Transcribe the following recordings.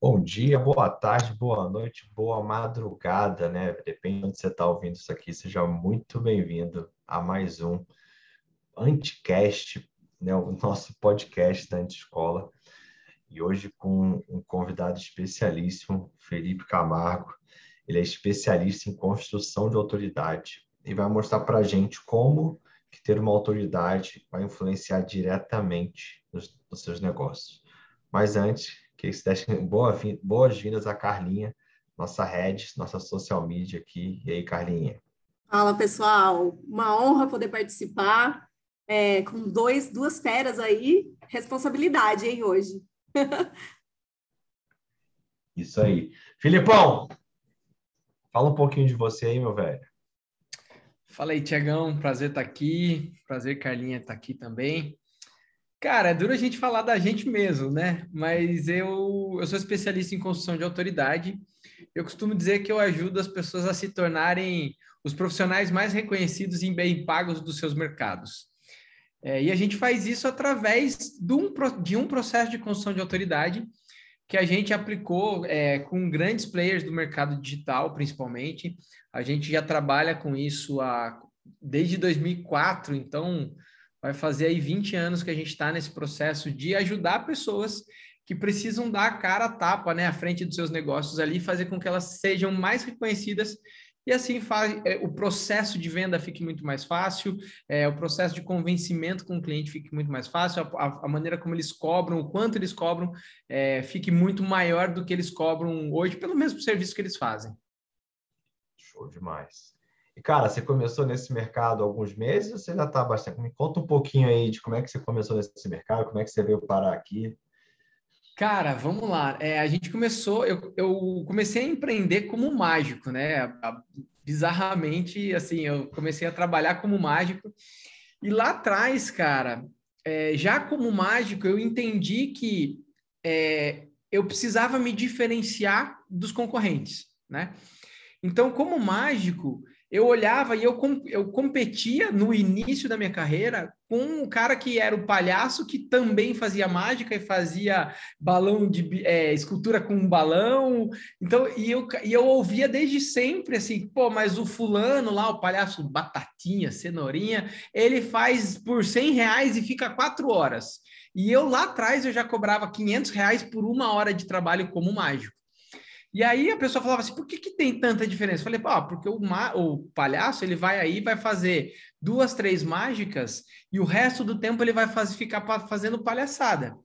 Bom dia, boa tarde, boa noite, boa madrugada, né? Depende de onde você está ouvindo isso aqui. Seja muito bem-vindo a mais um Anticast, né? O nosso podcast da Antiscola. E hoje com um convidado especialíssimo, Felipe Camargo. Ele é especialista em construção de autoridade e vai mostrar para a gente como que ter uma autoridade vai influenciar diretamente nos, nos seus negócios. Mas antes, que se deixem boas-vindas a Carlinha, nossa head, nossa social media aqui. E aí, Carlinha? Fala, pessoal. Uma honra poder participar é, com dois, duas feras aí. Responsabilidade, hein, hoje. Isso aí. Filipão, fala um pouquinho de você aí, meu velho. Fala aí, Tiagão. Prazer estar aqui. Prazer, Carlinha, estar aqui também. Cara, é duro a gente falar da gente mesmo, né? Mas eu, eu sou especialista em construção de autoridade. Eu costumo dizer que eu ajudo as pessoas a se tornarem os profissionais mais reconhecidos e bem pagos dos seus mercados. É, e a gente faz isso através de um, de um processo de construção de autoridade que a gente aplicou é, com grandes players do mercado digital, principalmente. A gente já trabalha com isso há, desde 2004, então vai fazer aí 20 anos que a gente está nesse processo de ajudar pessoas que precisam dar a cara a tapa, né, à frente dos seus negócios ali, fazer com que elas sejam mais reconhecidas e assim faz, é, o processo de venda fique muito mais fácil, é, o processo de convencimento com o cliente fique muito mais fácil, a, a maneira como eles cobram, o quanto eles cobram, é, fique muito maior do que eles cobram hoje pelo mesmo serviço que eles fazem. Show demais. Cara, você começou nesse mercado há alguns meses ou você já está bastante? Me conta um pouquinho aí de como é que você começou nesse mercado, como é que você veio parar aqui. Cara, vamos lá. É, a gente começou, eu, eu, comecei a empreender como mágico, né? Bizarramente, assim, eu comecei a trabalhar como mágico. E lá atrás, cara, é, já como mágico, eu entendi que é, eu precisava me diferenciar dos concorrentes, né? Então, como mágico, eu olhava e eu, eu competia no início da minha carreira com um cara que era o palhaço que também fazia mágica e fazia balão de é, escultura com um balão. Então, e eu, e eu ouvia desde sempre assim, pô, mas o fulano lá, o palhaço batatinha, cenourinha, ele faz por 100 reais e fica quatro horas. E eu lá atrás eu já cobrava 500 reais por uma hora de trabalho como mágico. E aí a pessoa falava assim, por que, que tem tanta diferença? Eu falei, ah, porque o, o palhaço ele vai aí, vai fazer duas, três mágicas e o resto do tempo ele vai fazer, ficar fazendo palhaçada.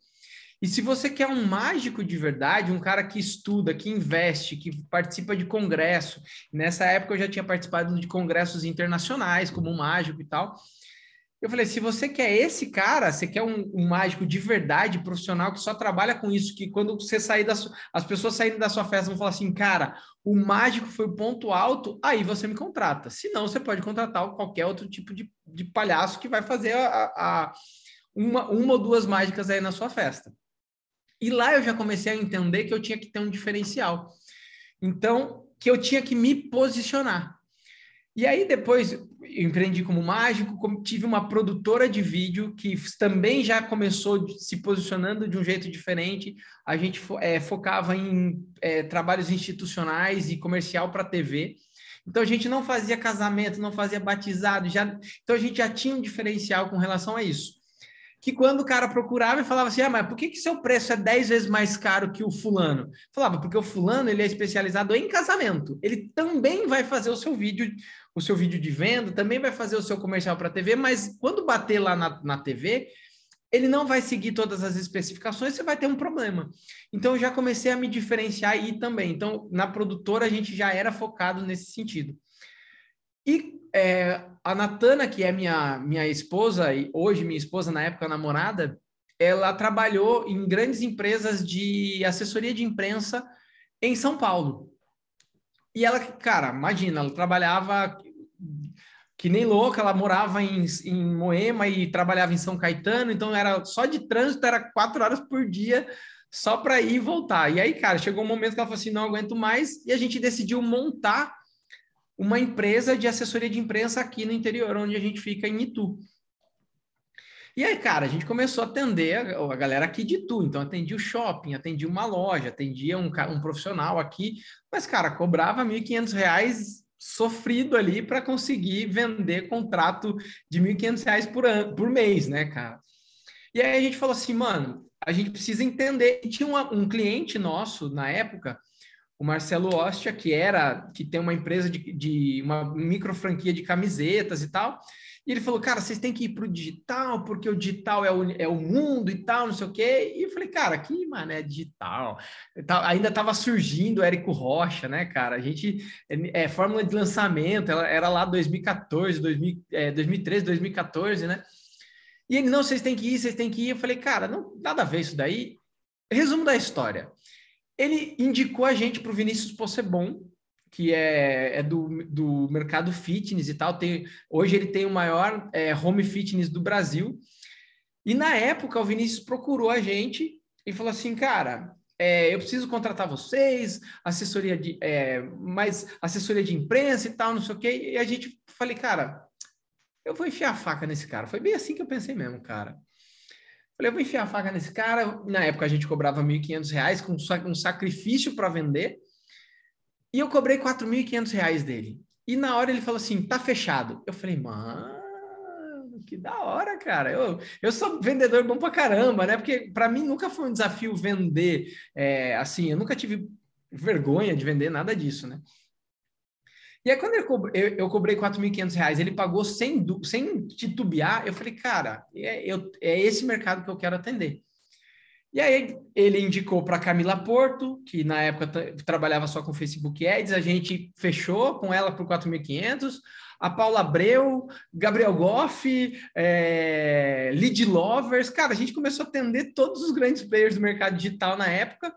E se você quer um mágico de verdade, um cara que estuda, que investe, que participa de congresso, nessa época eu já tinha participado de congressos internacionais como mágico e tal, eu falei, se você quer esse cara, você quer um, um, mágico de verdade, profissional, que só trabalha com isso, que quando você sair da as pessoas saírem da sua festa vão falar assim, cara, o mágico foi o ponto alto, aí você me contrata. Se não, você pode contratar qualquer outro tipo de, de palhaço que vai fazer a, a, uma, uma ou duas mágicas aí na sua festa. E lá eu já comecei a entender que eu tinha que ter um diferencial. Então, que eu tinha que me posicionar. E aí depois empreendi como mágico, tive uma produtora de vídeo que também já começou se posicionando de um jeito diferente. A gente é, focava em é, trabalhos institucionais e comercial para TV. Então a gente não fazia casamento, não fazia batizado, já então a gente já tinha um diferencial com relação a isso que quando o cara procurava e falava assim, ah, mas por que, que seu preço é 10 vezes mais caro que o fulano? Falava, porque o fulano ele é especializado em casamento. Ele também vai fazer o seu vídeo, o seu vídeo de venda, também vai fazer o seu comercial para TV, mas quando bater lá na, na TV, ele não vai seguir todas as especificações, você vai ter um problema. Então, eu já comecei a me diferenciar aí também. Então, na produtora, a gente já era focado nesse sentido. E é, a Natana, que é minha, minha esposa, e hoje minha esposa, na época namorada, ela trabalhou em grandes empresas de assessoria de imprensa em São Paulo. E ela, cara, imagina, ela trabalhava que nem louca, ela morava em, em Moema e trabalhava em São Caetano, então era só de trânsito, era quatro horas por dia só para ir e voltar. E aí, cara, chegou um momento que ela falou assim: não aguento mais, e a gente decidiu montar uma empresa de assessoria de imprensa aqui no interior, onde a gente fica em Itu. E aí, cara, a gente começou a atender a, galera aqui de tu. Então, atendia o shopping, atendia uma loja, atendia um, um profissional aqui. Mas, cara, cobrava R$ 1.500 sofrido ali para conseguir vender contrato de R$ 1.500 por, por mês, né, cara? E aí a gente falou assim, mano, a gente precisa entender. E tinha uma, um cliente nosso na época, o Marcelo Ostia, que era que tem uma empresa de, de uma micro franquia de camisetas e tal. E ele falou, cara, vocês têm que ir para o digital, porque o digital é o, é o mundo e tal, não sei o quê. E eu falei, cara, que mano, é digital. Ainda estava surgindo o Érico Rocha, né, cara? A gente, é, é fórmula de lançamento, ela era lá 2014, 2000, é, 2013, 2014, né? E ele, não, vocês têm que ir, vocês têm que ir. Eu falei, cara, não, nada a ver isso daí. Resumo da história. Ele indicou a gente para o Vinícius Possebon, que é, é do, do mercado fitness e tal. Tem, hoje ele tem o maior é, home fitness do Brasil. E na época o Vinícius procurou a gente e falou assim, cara, é, eu preciso contratar vocês, assessoria de é, mais assessoria de imprensa e tal, não sei o quê. E a gente falei, cara, eu vou enfiar a faca nesse cara. Foi bem assim que eu pensei mesmo, cara. Falei, eu vou enfiar a faca nesse cara. Na época a gente cobrava R$ 1.500 com um sacrifício para vender. E eu cobrei 4.500 reais dele. E na hora ele falou assim, tá fechado. Eu falei, mano, que da hora, cara. Eu, eu sou vendedor bom pra caramba, né? Porque para mim nunca foi um desafio vender, é, assim, eu nunca tive vergonha de vender nada disso, né? E aí, quando eu, cobrei, eu, eu cobrei 4.500 reais, ele pagou sem, sem titubear, eu falei, cara, é, eu, é esse mercado que eu quero atender. E aí ele indicou para Camila Porto, que na época trabalhava só com Facebook Ads, a gente fechou com ela por 4.500, a Paula Abreu, Gabriel Goff, é, Lead Lovers, cara, a gente começou a atender todos os grandes players do mercado digital na época,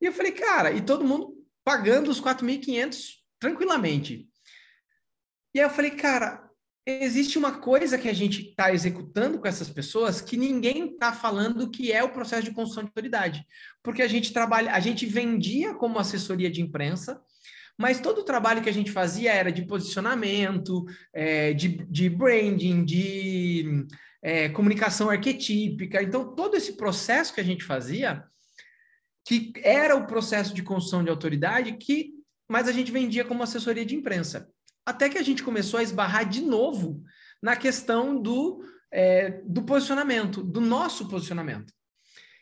e eu falei, cara, e todo mundo pagando os 4.500 tranquilamente. E aí eu falei, cara, existe uma coisa que a gente está executando com essas pessoas que ninguém está falando que é o processo de construção de autoridade. Porque a gente trabalha, a gente vendia como assessoria de imprensa, mas todo o trabalho que a gente fazia era de posicionamento, é, de, de branding, de é, comunicação arquetípica. Então, todo esse processo que a gente fazia, que era o processo de construção de autoridade, que mas a gente vendia como assessoria de imprensa. Até que a gente começou a esbarrar de novo na questão do, é, do posicionamento, do nosso posicionamento.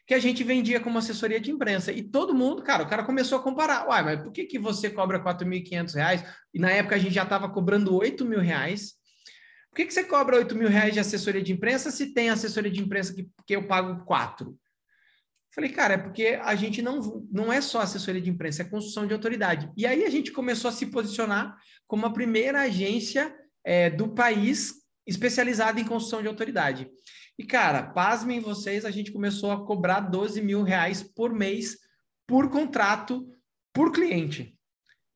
Que a gente vendia como assessoria de imprensa. E todo mundo, cara, o cara começou a comparar. Uai, mas por que, que você cobra R$ 4.500? E na época a gente já estava cobrando R$ mil reais. Por que, que você cobra R$ mil reais de assessoria de imprensa se tem assessoria de imprensa que, que eu pago quatro? Falei, cara, é porque a gente não, não é só assessoria de imprensa, é construção de autoridade. E aí a gente começou a se posicionar como a primeira agência é, do país especializada em construção de autoridade. E, cara, pasmem vocês, a gente começou a cobrar 12 mil reais por mês por contrato, por cliente.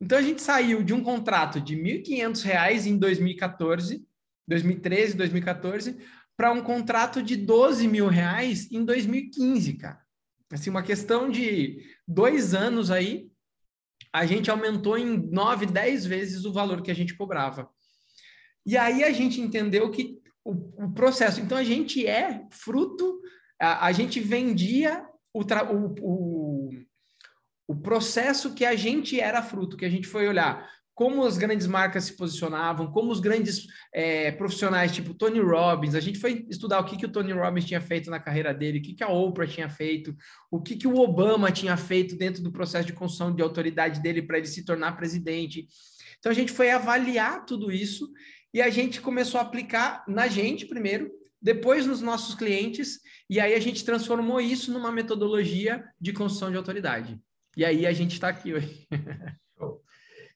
Então, a gente saiu de um contrato de R$ 1.500 em 2014, 2013, 2014, para um contrato de 12 mil reais em 2015, cara assim, uma questão de dois anos aí, a gente aumentou em nove, dez vezes o valor que a gente cobrava. E aí a gente entendeu que o, o processo, então a gente é fruto, a, a gente vendia o, o, o, o processo que a gente era fruto, que a gente foi olhar como as grandes marcas se posicionavam, como os grandes é, profissionais, tipo Tony Robbins, a gente foi estudar o que, que o Tony Robbins tinha feito na carreira dele, o que, que a Oprah tinha feito, o que, que o Obama tinha feito dentro do processo de construção de autoridade dele para ele se tornar presidente. Então a gente foi avaliar tudo isso e a gente começou a aplicar na gente primeiro, depois nos nossos clientes, e aí a gente transformou isso numa metodologia de construção de autoridade. E aí a gente está aqui hoje.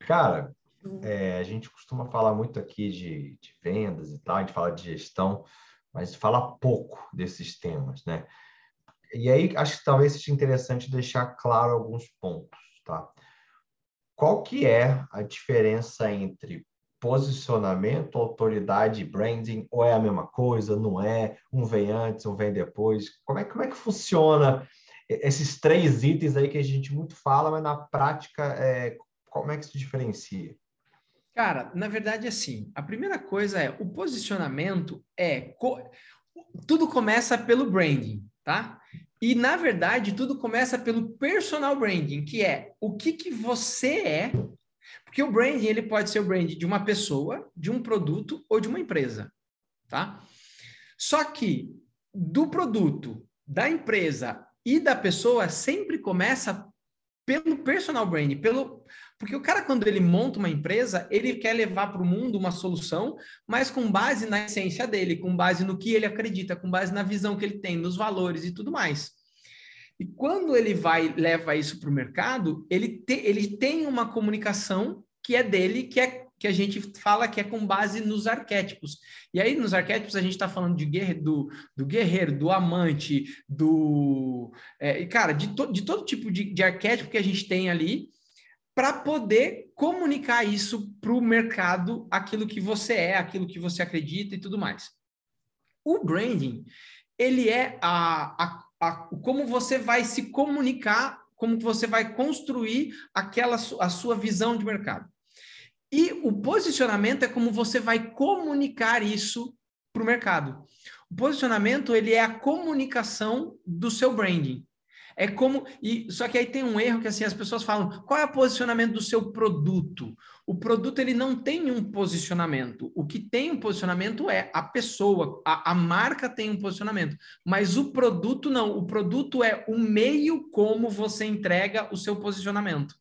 Cara, é, a gente costuma falar muito aqui de, de, vendas e tal, a gente fala de gestão, mas fala pouco desses temas, né? E aí acho que talvez seja interessante deixar claro alguns pontos, tá? Qual que é a diferença entre posicionamento, autoridade e branding? Ou é a mesma coisa? Não é? Um vem antes, um vem depois? Como é, como é que funciona esses três itens aí que a gente muito fala, mas na prática, é, como é que se diferencia? Cara, na verdade, assim, a primeira coisa é o posicionamento é. Co... tudo começa pelo branding, tá? E na verdade, tudo começa pelo personal branding, que é o que que você é. Porque o branding, ele pode ser o branding de uma pessoa, de um produto ou de uma empresa, tá? Só que do produto, da empresa e da pessoa sempre começa pelo personal branding, pelo porque o cara quando ele monta uma empresa, ele quer levar para o mundo uma solução, mas com base na essência dele, com base no que ele acredita, com base na visão que ele tem, nos valores e tudo mais. E quando ele vai leva isso para o mercado, ele, te, ele tem uma comunicação que é dele, que é que a gente fala que é com base nos arquétipos. E aí, nos arquétipos, a gente está falando de guerre, do, do guerreiro, do amante, do. É, cara, de, to, de todo tipo de, de arquétipo que a gente tem ali, para poder comunicar isso para o mercado, aquilo que você é, aquilo que você acredita e tudo mais. O branding, ele é a, a, a como você vai se comunicar, como você vai construir aquela a sua visão de mercado. E o posicionamento é como você vai comunicar isso para o mercado. O posicionamento ele é a comunicação do seu branding. É como e só que aí tem um erro que assim as pessoas falam: qual é o posicionamento do seu produto? O produto ele não tem um posicionamento. O que tem um posicionamento é a pessoa, a, a marca tem um posicionamento, mas o produto não. O produto é o meio como você entrega o seu posicionamento.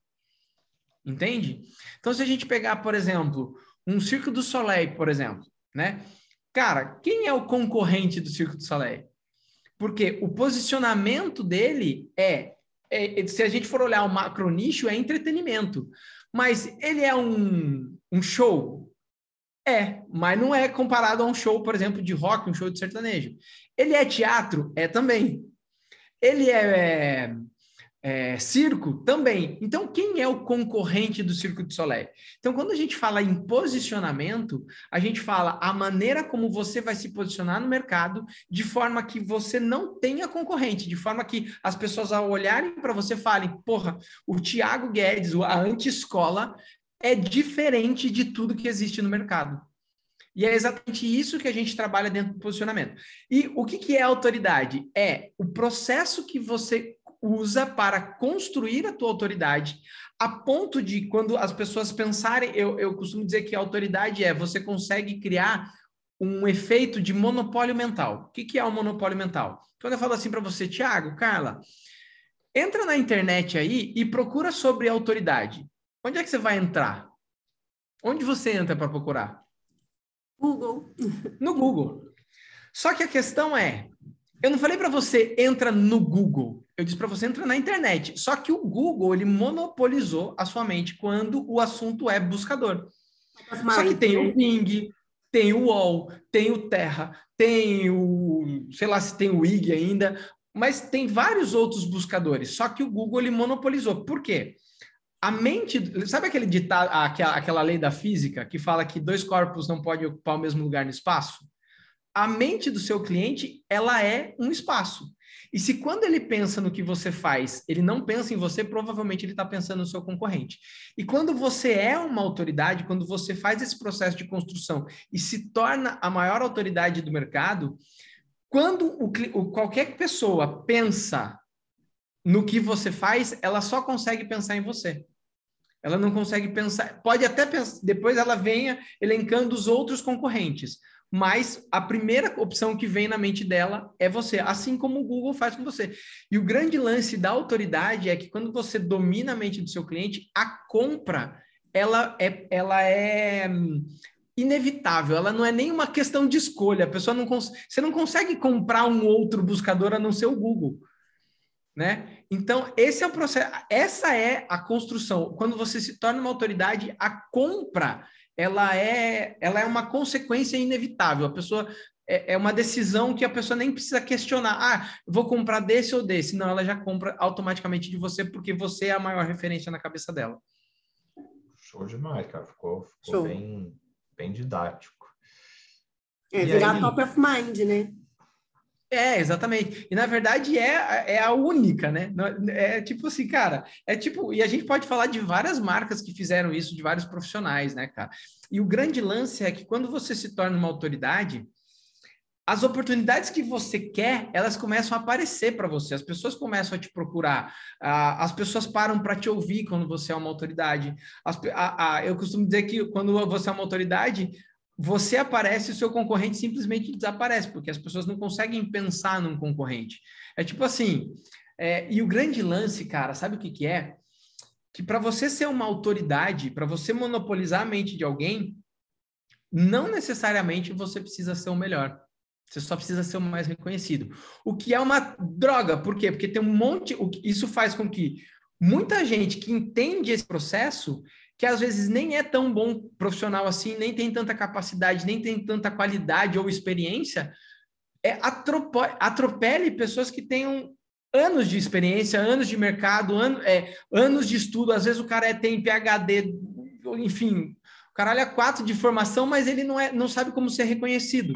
Entende? Então, se a gente pegar, por exemplo, um Circo do Soleil, por exemplo, né? Cara, quem é o concorrente do Circo do Soleil? Porque o posicionamento dele é, é se a gente for olhar o macro nicho, é entretenimento. Mas ele é um, um show? É, mas não é comparado a um show, por exemplo, de rock, um show de sertanejo. Ele é teatro? É também. Ele é, é é, circo também. Então, quem é o concorrente do Circo de Soleil? Então, quando a gente fala em posicionamento, a gente fala a maneira como você vai se posicionar no mercado de forma que você não tenha concorrente, de forma que as pessoas, ao olharem para você, falem: porra, o Tiago Guedes, a anti-escola, é diferente de tudo que existe no mercado. E é exatamente isso que a gente trabalha dentro do posicionamento. E o que, que é autoridade? É o processo que você usa para construir a tua autoridade, a ponto de quando as pessoas pensarem, eu, eu costumo dizer que a autoridade é você consegue criar um efeito de monopólio mental. O que, que é o monopólio mental? Quando eu falo assim para você, Tiago, Carla, entra na internet aí e procura sobre autoridade. Onde é que você vai entrar? Onde você entra para procurar? Google. No Google. Só que a questão é, eu não falei para você entra no Google. Eu disse para você entra na internet. Só que o Google ele monopolizou a sua mente quando o assunto é buscador. Só que tem o Bing, tem o UOL, tem o Terra, tem o, sei lá se tem o IG ainda, mas tem vários outros buscadores. Só que o Google ele monopolizou. Por quê? A mente, sabe aquele ditado, aquela, aquela lei da física que fala que dois corpos não podem ocupar o mesmo lugar no espaço? a mente do seu cliente, ela é um espaço. E se quando ele pensa no que você faz, ele não pensa em você, provavelmente ele está pensando no seu concorrente. E quando você é uma autoridade, quando você faz esse processo de construção e se torna a maior autoridade do mercado, quando o, o, qualquer pessoa pensa no que você faz, ela só consegue pensar em você. Ela não consegue pensar, pode até pensar, depois ela venha elencando os outros concorrentes, mas a primeira opção que vem na mente dela é você, assim como o Google faz com você. E o grande lance da autoridade é que quando você domina a mente do seu cliente, a compra ela é, ela é hum, inevitável, ela não é nenhuma questão de escolha. A pessoa não você não consegue comprar um outro buscador a não ser o Google. Né? Então, esse é o processo, essa é a construção. Quando você se torna uma autoridade, a compra ela é, ela é uma consequência inevitável. A pessoa é, é uma decisão que a pessoa nem precisa questionar. Ah, vou comprar desse ou desse. Não, ela já compra automaticamente de você porque você é a maior referência na cabeça dela. Show demais, cara. Ficou, ficou bem, bem didático. É, e virar aí... top of mind, né? É, exatamente. E na verdade é, é a única, né? É tipo assim, cara, é tipo, e a gente pode falar de várias marcas que fizeram isso, de vários profissionais, né, cara? E o grande lance é que quando você se torna uma autoridade, as oportunidades que você quer, elas começam a aparecer para você. As pessoas começam a te procurar. as pessoas param para te ouvir quando você é uma autoridade. As, a, a, eu costumo dizer que quando você é uma autoridade, você aparece e o seu concorrente simplesmente desaparece, porque as pessoas não conseguem pensar num concorrente. É tipo assim. É, e o grande lance, cara, sabe o que, que é? Que para você ser uma autoridade, para você monopolizar a mente de alguém, não necessariamente você precisa ser o melhor. Você só precisa ser o mais reconhecido. O que é uma droga. Por quê? Porque tem um monte. Isso faz com que muita gente que entende esse processo, que às vezes nem é tão bom profissional assim, nem tem tanta capacidade, nem tem tanta qualidade ou experiência, é, atropele pessoas que tenham anos de experiência, anos de mercado, an, é, anos de estudo. Às vezes o cara é, tem PhD, enfim, o caralho é quatro de formação, mas ele não, é, não sabe como ser reconhecido.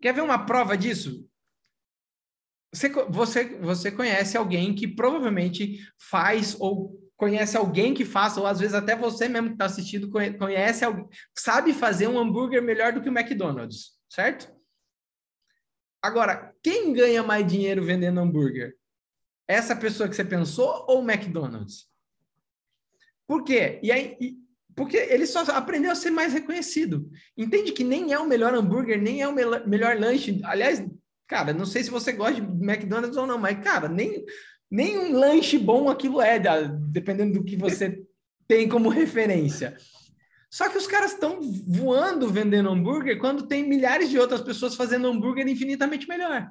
Quer ver uma prova disso? Você, você, você conhece alguém que provavelmente faz ou conhece alguém que faça, ou às vezes até você mesmo que está assistindo conhece, sabe fazer um hambúrguer melhor do que o McDonald's, certo? Agora, quem ganha mais dinheiro vendendo hambúrguer? Essa pessoa que você pensou ou o McDonald's? Por quê? E aí, porque ele só aprendeu a ser mais reconhecido. Entende que nem é o melhor hambúrguer, nem é o melhor lanche. Aliás, cara, não sei se você gosta de McDonald's ou não, mas, cara, nem, nem um lanche bom aquilo é, dependendo do que você tem como referência. Só que os caras estão voando vendendo hambúrguer quando tem milhares de outras pessoas fazendo hambúrguer infinitamente melhor.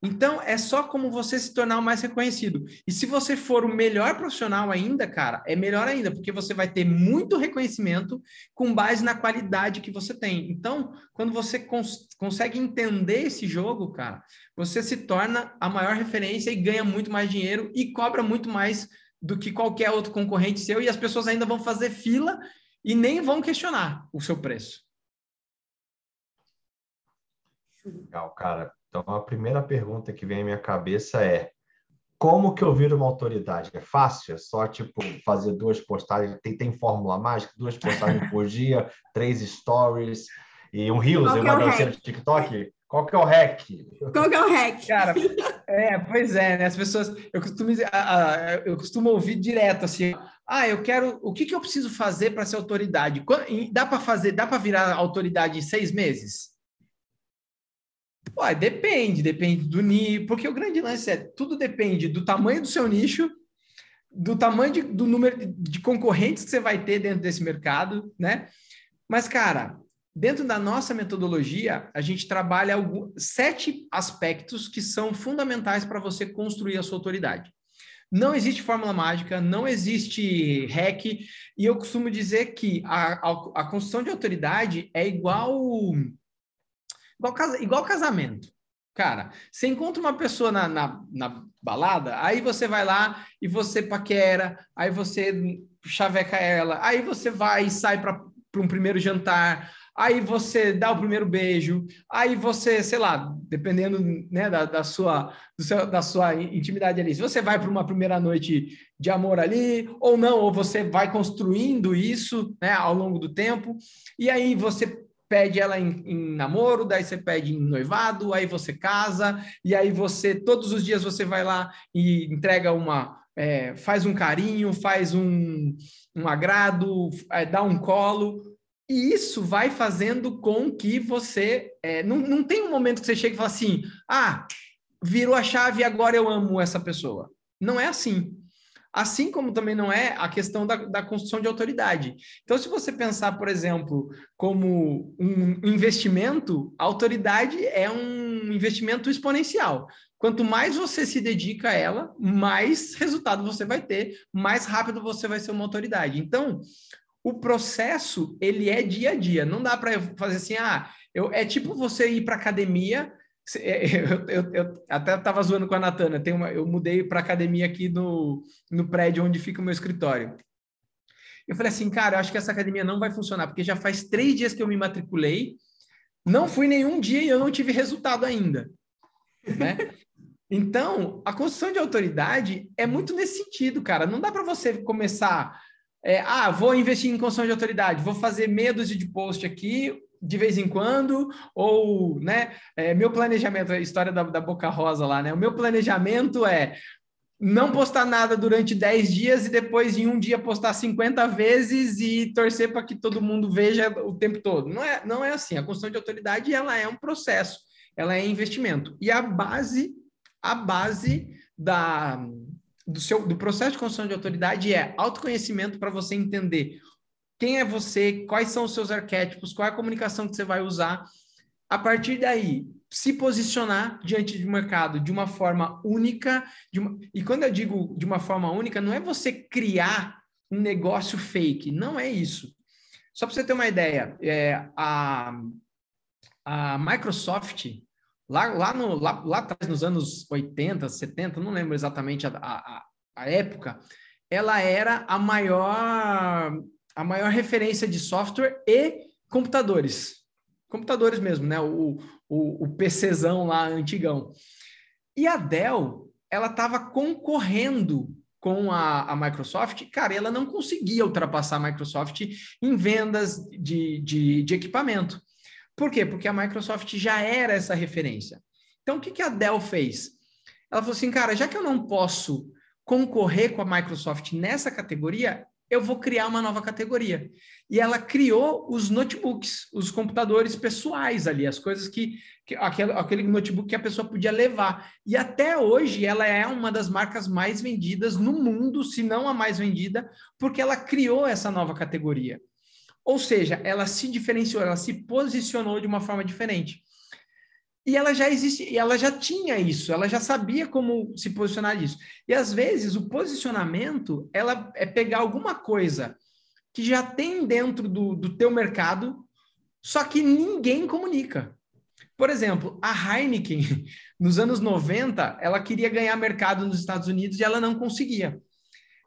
Então, é só como você se tornar o mais reconhecido. E se você for o melhor profissional ainda, cara, é melhor ainda, porque você vai ter muito reconhecimento com base na qualidade que você tem. Então, quando você cons consegue entender esse jogo, cara, você se torna a maior referência e ganha muito mais dinheiro e cobra muito mais do que qualquer outro concorrente seu, e as pessoas ainda vão fazer fila e nem vão questionar o seu preço. Legal, cara. Então, a primeira pergunta que vem à minha cabeça é: como que eu viro uma autoridade? É fácil? É só, tipo, fazer duas postagens? Tem, tem fórmula mágica? Duas postagens por dia, três stories e um Reels e uma é dancinha de TikTok? Qual que é o hack? Qual que é o hack? Cara, é, pois é, né? As pessoas, eu costumo, eu costumo ouvir direto assim, ah, eu quero, o que, que eu preciso fazer para ser autoridade? Dá para fazer, dá para virar autoridade em seis meses? Ué, depende, depende do nicho, porque o grande lance é tudo depende do tamanho do seu nicho, do tamanho de, do número de concorrentes que você vai ter dentro desse mercado, né? Mas, cara, dentro da nossa metodologia, a gente trabalha sete aspectos que são fundamentais para você construir a sua autoridade. Não existe fórmula mágica, não existe hack, e eu costumo dizer que a, a, a construção de autoridade é igual Igual, casa, igual casamento. Cara, você encontra uma pessoa na, na, na, balada, aí você vai lá e você paquera, aí você chaveca ela, aí você vai e sai para um primeiro jantar, aí você dá o primeiro beijo, aí você, sei lá, dependendo né, da, da, sua, seu, da sua intimidade ali, se você vai para uma primeira noite de amor ali, ou não, ou você vai construindo isso né, ao longo do tempo, e aí você pede ela em, em, namoro, daí você pede em noivado, aí você casa, e aí você, todos os dias você vai lá e entrega uma, é, faz um carinho, faz um, um agrado, é, dá um colo, e isso vai fazendo com que você, é, não, não tem um momento que você chega e fala assim, ah, virou a chave agora eu amo essa pessoa. Não é assim. Assim como também não é a questão da, da construção de autoridade. Então, se você pensar, por exemplo, como um investimento, a autoridade é um investimento exponencial. Quanto mais você se dedica a ela, mais resultado você vai ter, mais rápido você vai ser uma autoridade. Então, o processo ele é dia a dia. Não dá para fazer assim, ah, eu, é tipo você ir para academia eu, eu, eu até estava zoando com a Natana. Tem uma, eu mudei para academia aqui no, no prédio onde fica o meu escritório. Eu falei assim, cara, eu acho que essa academia não vai funcionar, porque já faz três dias que eu me matriculei, não fui nenhum dia e eu não tive resultado ainda. Né? Então, a construção de autoridade é muito nesse sentido, cara. Não dá para você começar, é, ah, vou investir em construção de autoridade, vou fazer meia dúzia de post aqui, de vez em quando, ou, né, é, meu planejamento, a história da, da Boca Rosa lá, né, o meu planejamento é não postar nada durante 10 dias e depois em um dia postar 50 vezes e torcer para que todo mundo veja o tempo todo. Não é, não é assim. A construção de autoridade ela é um processo, ela é investimento. E a base, a base da, do, seu, do processo de construção de autoridade é autoconhecimento para você entender quem é você, quais são os seus arquétipos, qual é a comunicação que você vai usar. A partir daí, se posicionar diante do mercado de uma forma única. Uma... E quando eu digo de uma forma única, não é você criar um negócio fake, não é isso. Só para você ter uma ideia, é, a, a Microsoft, lá, lá, no, lá, lá atrás, nos anos 80, 70, não lembro exatamente a, a, a época, ela era a maior, a maior referência de software e computadores computadores mesmo, né? O, o, o PCzão lá antigão. E a Dell, ela estava concorrendo com a, a, Microsoft, cara, ela não conseguia ultrapassar a Microsoft em vendas de, de, de, equipamento. Por quê? Porque a Microsoft já era essa referência. Então, o que, que a Dell fez? Ela falou assim, cara, já que eu não posso concorrer com a Microsoft nessa categoria, eu vou criar uma nova categoria. E ela criou os notebooks, os computadores pessoais ali, as coisas que, que aquele, aquele notebook que a pessoa podia levar. E até hoje ela é uma das marcas mais vendidas no mundo, se não a mais vendida, porque ela criou essa nova categoria. Ou seja, ela se diferenciou, ela se posicionou de uma forma diferente. E ela já existe, ela já tinha isso, ela já sabia como se posicionar disso. E às vezes o posicionamento, ela é pegar alguma coisa que já tem dentro do, do teu mercado, só que ninguém comunica. Por exemplo, a Heineken, nos anos 90, ela queria ganhar mercado nos Estados Unidos e ela não conseguia.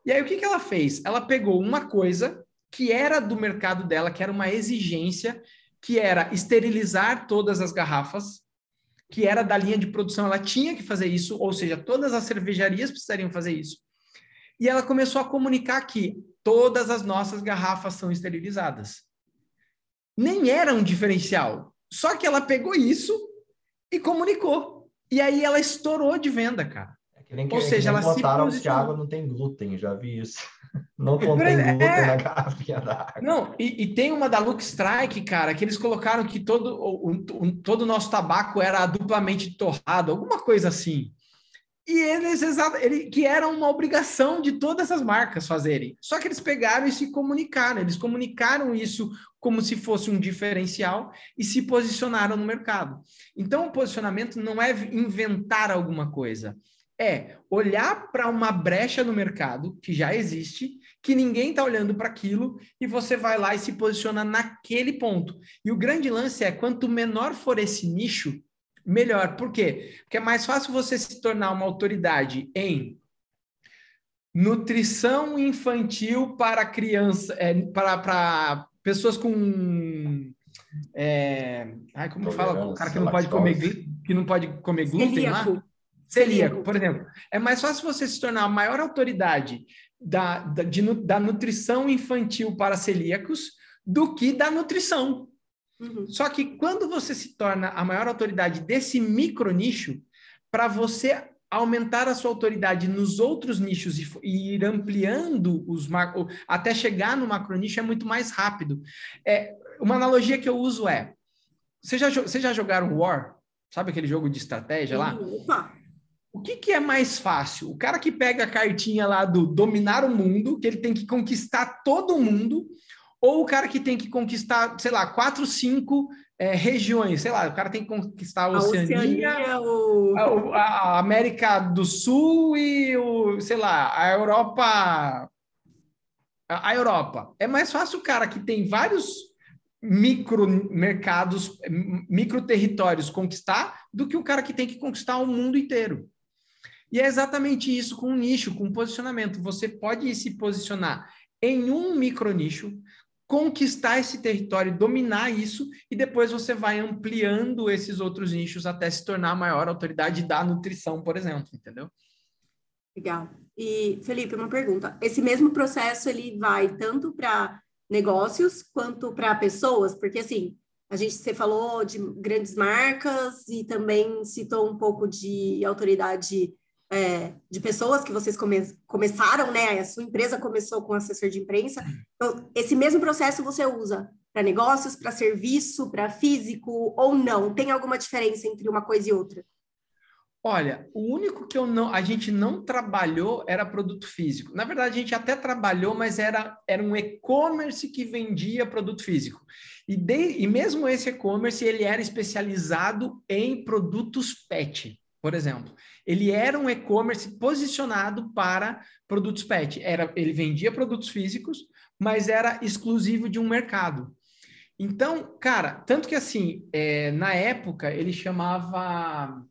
E aí o que, que ela fez? Ela pegou uma coisa que era do mercado dela, que era uma exigência, que era esterilizar todas as garrafas, que era da linha de produção, ela tinha que fazer isso, ou seja, todas as cervejarias precisariam fazer isso. E ela começou a comunicar que todas as nossas garrafas são esterilizadas. Nem era um diferencial, só que ela pegou isso e comunicou. E aí ela estourou de venda, cara. É que, Ou seja, ela se posicionou. que a água não tem glúten, já vi isso. Não contém é, glúten é... na garrafinha da água. Não, e, e, tem uma da Look Strike, cara, que eles colocaram que todo o, o, todo o nosso tabaco era duplamente torrado, alguma coisa assim. E eles, ele, que era uma obrigação de todas essas marcas fazerem. Só que eles pegaram e se comunicaram. Eles comunicaram isso como se fosse um diferencial e se posicionaram no mercado. Então, o posicionamento não é inventar alguma coisa é olhar para uma brecha no mercado que já existe, que ninguém está olhando para aquilo, e você vai lá e se posiciona naquele ponto. E o grande lance é quanto menor for esse nicho, melhor. Por quê? Porque é mais fácil você se tornar uma autoridade em nutrição infantil para criança, é, para, para pessoas com é, ai, como fala, o cara que não pode comer que não pode comer glúten lá? Celíaco, por exemplo. É mais fácil você se tornar a maior autoridade da, da, de, da nutrição infantil para celíacos do que da nutrição. Uhum. Só que quando você se torna a maior autoridade desse micro nicho, para você aumentar a sua autoridade nos outros nichos e, e ir ampliando os macro, até chegar no macro nicho é muito mais rápido. É, uma analogia que eu uso é: vocês já, vocês já jogaram War? Sabe aquele jogo de estratégia lá? Opa. O que, que é mais fácil? O cara que pega a cartinha lá do dominar o mundo, que ele tem que conquistar todo mundo, ou o cara que tem que conquistar, sei lá, quatro, cinco é, regiões, sei lá, o cara tem que conquistar a Oceania, a, Oceania o... a, a, América do Sul e o, sei lá, a Europa. A Europa. É mais fácil o cara que tem vários micro mercados, micro territórios conquistar do que o cara que tem que conquistar o mundo inteiro. E é exatamente isso com um nicho, com um posicionamento. Você pode se posicionar em um micro nicho, conquistar esse território, dominar isso, e depois você vai ampliando esses outros nichos até se tornar a maior autoridade da nutrição, por exemplo, entendeu? Legal. E, Felipe, uma pergunta. Esse mesmo processo, ele vai tanto para negócios quanto para pessoas? Porque, assim, A gente, você falou de grandes marcas e também citou um pouco de autoridade é, de pessoas que vocês come, começaram, né? A sua empresa começou com assessor de imprensa. Então, esse mesmo processo você usa para negócios, para serviço, para físico ou não? Tem alguma diferença entre uma coisa e outra? Olha, o único que eu não, a gente não trabalhou era produto físico. Na verdade, a gente até trabalhou, mas era, era um e-commerce que vendia produto físico. E, de, e mesmo esse e-commerce, ele era especializado em produtos pet, por exemplo. Ele era um e-commerce posicionado para produtos pet. Era, ele vendia produtos físicos, mas era exclusivo de um mercado. Então, cara, tanto que assim, é, na época ele chamava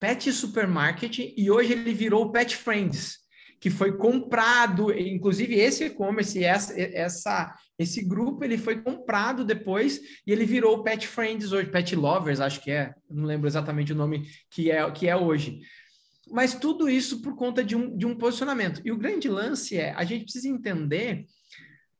Pet Supermarket e hoje ele virou Pet Friends, que foi comprado, inclusive esse e-commerce, essa, essa, esse grupo, ele foi comprado depois e ele virou Pet Friends hoje, Pet Lovers, acho que é, não lembro exatamente o nome que é, que é hoje. Mas tudo isso por conta de um, de um posicionamento. E o grande lance é, a gente precisa entender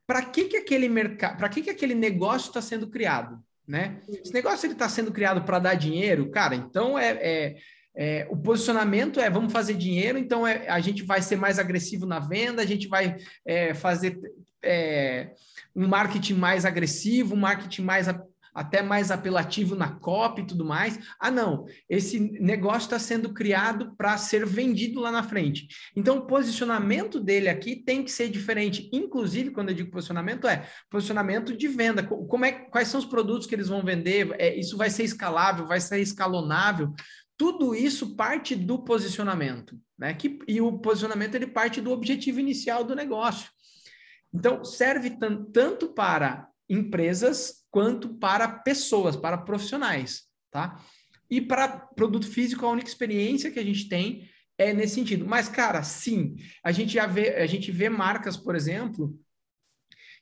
para que, que aquele mercado, para que, que aquele negócio está sendo criado, né? Esse negócio ele está sendo criado para dar dinheiro, cara, então é, é é, o posicionamento é vamos fazer dinheiro, então é, a gente vai ser mais agressivo na venda, a gente vai é, fazer é, um marketing mais agressivo, um marketing mais até mais apelativo na copy e tudo mais. Ah, não, esse negócio está sendo criado para ser vendido lá na frente. Então, o posicionamento dele aqui tem que ser diferente. Inclusive, quando eu digo posicionamento, é posicionamento de venda. Como é, quais são os produtos que eles vão vender? É, isso vai ser escalável, vai ser escalonável. Tudo isso parte do posicionamento, né? Que, e o posicionamento ele parte do objetivo inicial do negócio. Então, serve tanto para empresas quanto para pessoas, para profissionais, tá? E para produto físico, a única experiência que a gente tem é nesse sentido. Mas, cara, sim, a gente já vê, a gente vê marcas, por exemplo,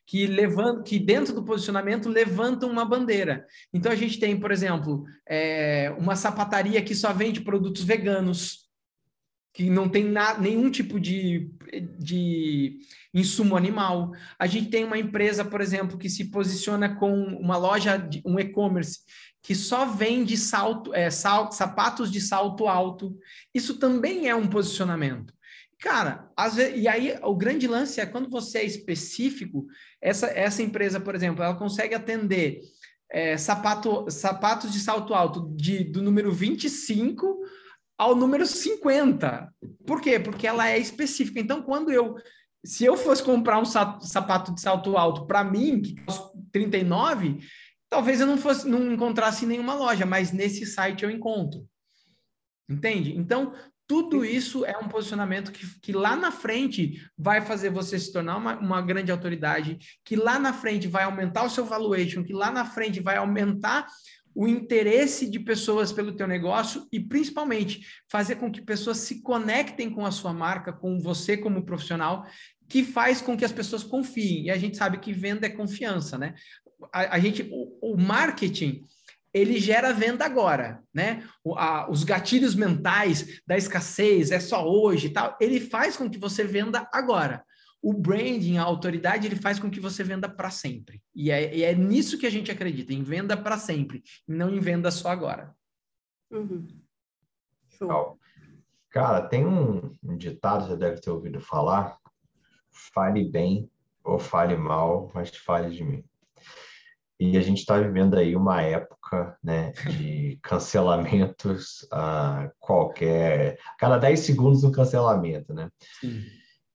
que levantam, que dentro do posicionamento levantam uma bandeira. Então a gente tem, por exemplo, é, uma sapataria que só vende produtos veganos, que não tem na, nenhum tipo de, de insumo animal. A gente tem uma empresa, por exemplo, que se posiciona com uma loja, de, um e-commerce, que só vende salto, é, salto, sapatos de salto alto. Isso também é um posicionamento. Cara, às vezes, e aí o grande lance é quando você é específico, essa, essa empresa, por exemplo, ela consegue atender é, sapato, sapatos de salto alto de, do número 25 ao número 50. Por quê? Porque ela é específica. Então, quando eu. Se eu fosse comprar um sapato de salto alto para mim, que custa 39, talvez eu não fosse não encontrasse em nenhuma loja, mas nesse site eu encontro. Entende? Então, tudo isso é um posicionamento que, que lá na frente vai fazer você se tornar uma, uma grande autoridade, que lá na frente vai aumentar o seu valuation, que lá na frente vai aumentar o interesse de pessoas pelo teu negócio e principalmente fazer com que pessoas se conectem com a sua marca, com você como profissional, que faz com que as pessoas confiem. E a gente sabe que venda é confiança, né? A, a gente, o, o marketing ele gera venda agora, né? O, a, os gatilhos mentais da escassez, é só hoje e tal, ele faz com que você venda agora. O branding, a autoridade, ele faz com que você venda para sempre. E é, e é, nisso que a gente acredita, em venda para sempre, não em venda só agora. Uhum. Show. Cara, tem um, um ditado, você deve ter ouvido falar, fale bem ou fale mal, mas fale de mim. E a gente está vivendo aí uma época né, de cancelamentos a qualquer. Cada 10 segundos um cancelamento, né? Sim.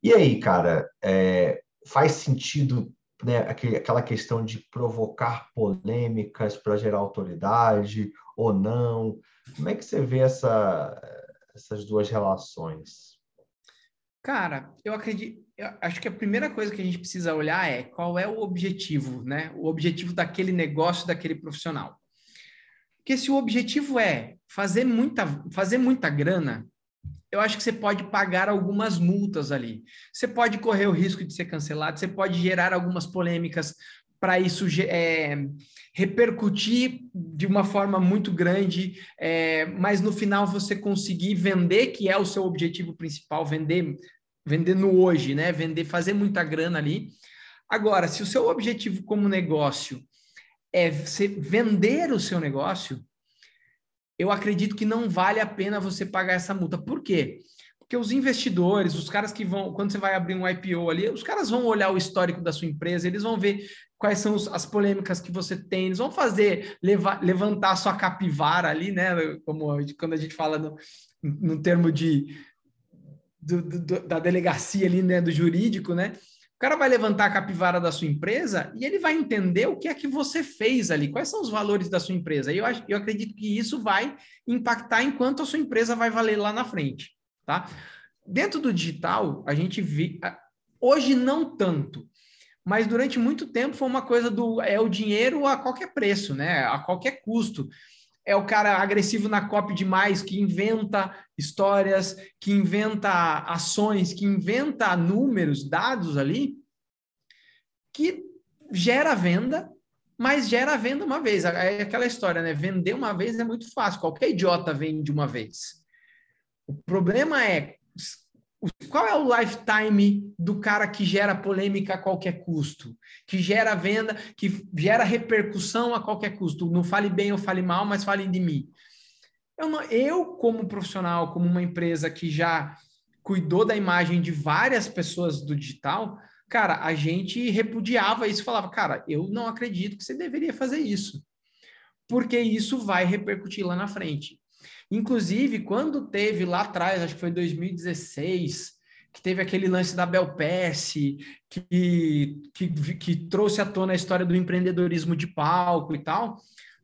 E aí, cara, é, faz sentido né, aquela questão de provocar polêmicas para gerar autoridade ou não? Como é que você vê essa, essas duas relações? Cara, eu acredito, acho que a primeira coisa que a gente precisa olhar é qual é o objetivo, né? O objetivo daquele negócio, daquele profissional. Porque se o objetivo é fazer muita, fazer muita grana, eu acho que você pode pagar algumas multas ali. Você pode correr o risco de ser cancelado, você pode gerar algumas polêmicas para isso é, repercutir de uma forma muito grande, é, mas no final você conseguir vender, que é o seu objetivo principal, vender vender no hoje, né? Vender, fazer muita grana ali. Agora, se o seu objetivo como negócio é vender o seu negócio, eu acredito que não vale a pena você pagar essa multa. Por quê? Porque os investidores, os caras que vão, quando você vai abrir um IPO ali, os caras vão olhar o histórico da sua empresa, eles vão ver quais são os, as polêmicas que você tem, eles vão fazer, levar, levantar a sua capivara ali, né? Como quando a gente fala no, no termo de, do, do, da delegacia ali, né? Do jurídico, né? O cara vai levantar a capivara da sua empresa e ele vai entender o que é que você fez ali, quais são os valores da sua empresa. E eu, eu acredito que isso vai impactar enquanto a sua empresa vai valer lá na frente, tá? Dentro do digital, a gente vê. Hoje não tanto, mas durante muito tempo foi uma coisa do é o dinheiro a qualquer preço, né? A qualquer custo. É o cara agressivo na copy demais, que inventa histórias, que inventa ações, que inventa números, dados ali, que gera venda, mas gera venda uma vez. É aquela história, né? Vender uma vez é muito fácil, qualquer idiota vende uma vez. O problema é qual é o lifetime do cara que gera polêmica a qualquer custo, que gera venda, que gera repercussão a qualquer custo? Não fale bem ou fale mal, mas falem de mim. Eu, não, eu, como profissional, como uma empresa que já cuidou da imagem de várias pessoas do digital, cara, a gente repudiava isso, falava, cara, eu não acredito que você deveria fazer isso, porque isso vai repercutir lá na frente. Inclusive, quando teve lá atrás, acho que foi 2016, que teve aquele lance da Belpass, que, que, que trouxe à tona a história do empreendedorismo de palco e tal,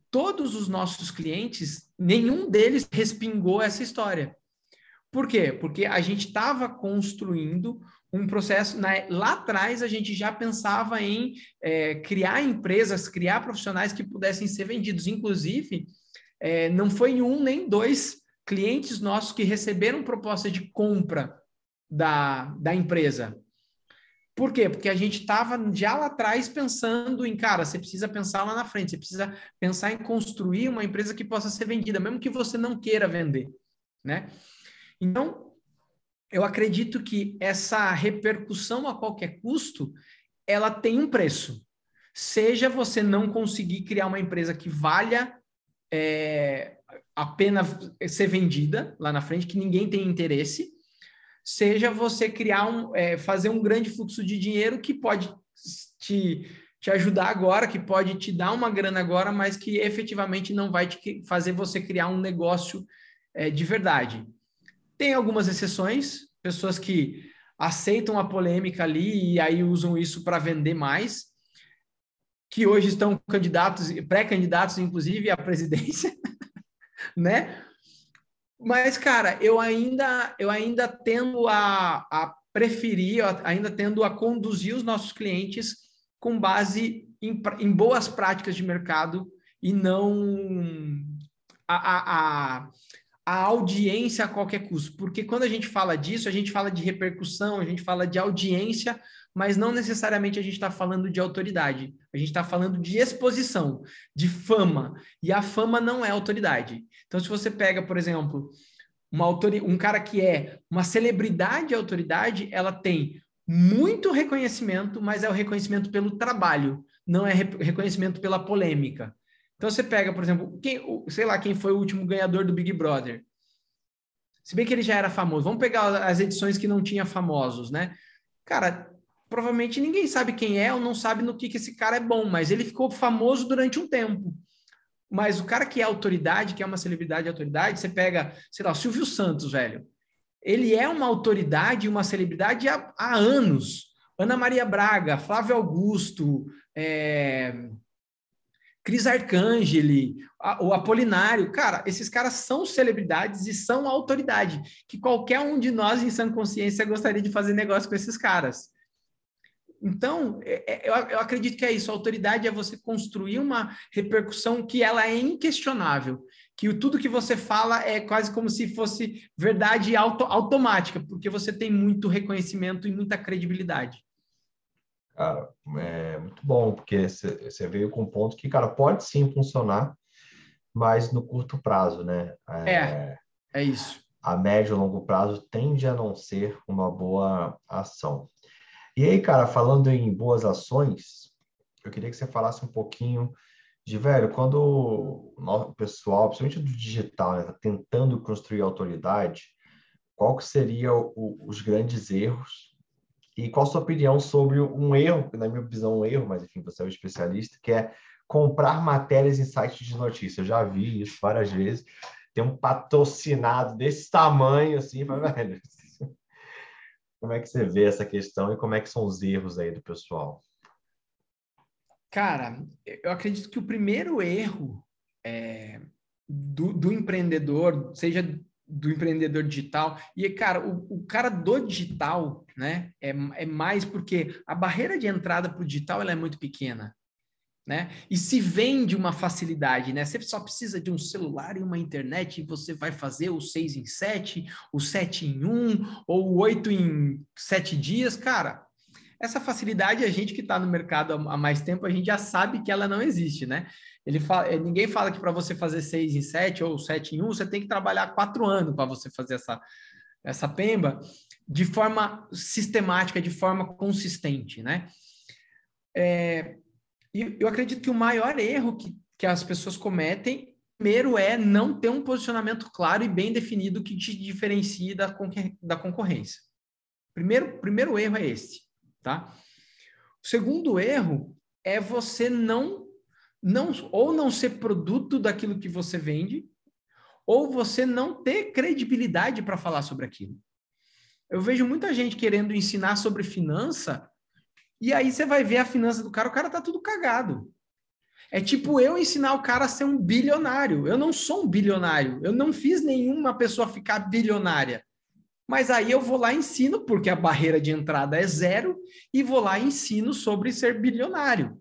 todos os nossos clientes, nenhum deles respingou essa história. Por quê? Porque a gente estava construindo um processo. Na, lá atrás, a gente já pensava em é, criar empresas, criar profissionais que pudessem ser vendidos. Inclusive, é, não foi um nem dois clientes nossos que receberam proposta de compra da, da empresa. Por quê? Porque a gente estava já lá atrás pensando em, cara, você precisa pensar lá na frente, você precisa pensar em construir uma empresa que possa ser vendida, mesmo que você não queira vender, né? Então, eu acredito que essa repercussão a qualquer custo, ela tem um preço. Seja você não conseguir criar uma empresa que valha é, a pena ser vendida lá na frente, que ninguém tem interesse, seja você criar um, é, fazer um grande fluxo de dinheiro que pode te, te ajudar agora, que pode te dar uma grana agora, mas que efetivamente não vai te fazer você criar um negócio é, de verdade. Tem algumas exceções, pessoas que aceitam a polêmica ali e aí usam isso para vender mais, que hoje estão candidatos, pré-candidatos, inclusive, à presidência, né? Mas, cara, eu ainda, eu ainda tendo a, a preferir, ainda tendo a conduzir os nossos clientes com base em, em boas práticas de mercado e não a, a, a, audiência a qualquer custo. Porque quando a gente fala disso, a gente fala de repercussão, a gente fala de audiência mas não necessariamente a gente está falando de autoridade. A gente está falando de exposição, de fama. E a fama não é autoridade. Então, se você pega, por exemplo, uma um cara que é uma celebridade autoridade, ela tem muito reconhecimento, mas é o reconhecimento pelo trabalho, não é re reconhecimento pela polêmica. Então você pega, por exemplo, quem, sei lá, quem foi o último ganhador do Big Brother. Se bem que ele já era famoso, vamos pegar as edições que não tinha famosos, né? Cara, provavelmente ninguém sabe quem é ou não sabe no que, que esse cara é bom, mas ele ficou famoso durante um tempo. Mas o cara que é autoridade, que é uma celebridade de autoridade, você pega, sei lá, o Silvio Santos, velho. Ele é uma autoridade, uma celebridade há, há anos. Ana Maria Braga, Flávio Augusto, é... Cris Arcangeli, o Apolinário, cara, esses caras são celebridades e são autoridade, que qualquer um de nós em sã consciência gostaria de fazer negócio com esses caras. Então, é, é, eu, acredito que é isso. A autoridade é você construir uma repercussão que ela é inquestionável, que tudo que você fala é quase como se fosse verdade auto, automática, porque você tem muito reconhecimento e muita credibilidade. Cara, é muito bom, porque você veio com um ponto que, cara, pode sim funcionar, mas no curto prazo, né? É, é, é isso. A médio e longo prazo tende a não ser uma boa ação. E aí, cara, falando em boas ações, eu queria que você falasse um pouquinho de velho, quando o pessoal, principalmente do digital, né, tá tentando construir autoridade, qual que seria o, os grandes erros e qual a sua opinião sobre um erro, na minha visão um erro, mas enfim, você é um especialista, que é comprar matérias em sites de notícias. Eu já vi isso várias vezes. Tem um patrocinado desse tamanho, assim, mas, velho, como é que você vê essa questão e como é que são os erros aí do pessoal? Cara, eu acredito que o primeiro erro é, do, do, empreendedor, seja do empreendedor digital, e, cara, o, o cara do digital, né, é, é mais porque a barreira de entrada para o digital ela é muito pequena. Né? E se vende uma facilidade, né? Você só precisa de um celular e uma internet e você vai fazer o 6 em 7, o 7 em 1, ou o 8 em 7 dias, cara. Essa facilidade, a gente que está no mercado há mais tempo, a gente já sabe que ela não existe, né? Ele fala, eh, ninguém fala que para você fazer 6 em 7 ou 7 em 1, você tem que trabalhar quatro anos para você fazer essa, essa pemba de forma sistemática, de forma consistente, né? É, e eu acredito que o maior erro que, que as pessoas cometem, primeiro, é não ter um posicionamento claro e bem definido que te diferencie da, da concorrência. Primeiro, primeiro erro é esse tá? O segundo erro é você não, não ou não ser produto daquilo que você vende, ou você não ter credibilidade para falar sobre aquilo. Eu vejo muita gente querendo ensinar sobre finança, e aí você vai ver a finança do cara, o cara tá tudo cagado. É tipo eu ensinar o cara a ser um bilionário. Eu não sou um bilionário. Eu não fiz nenhuma pessoa ficar bilionária. Mas aí eu vou lá e ensino, porque a barreira de entrada é zero, e vou lá e ensino sobre ser bilionário.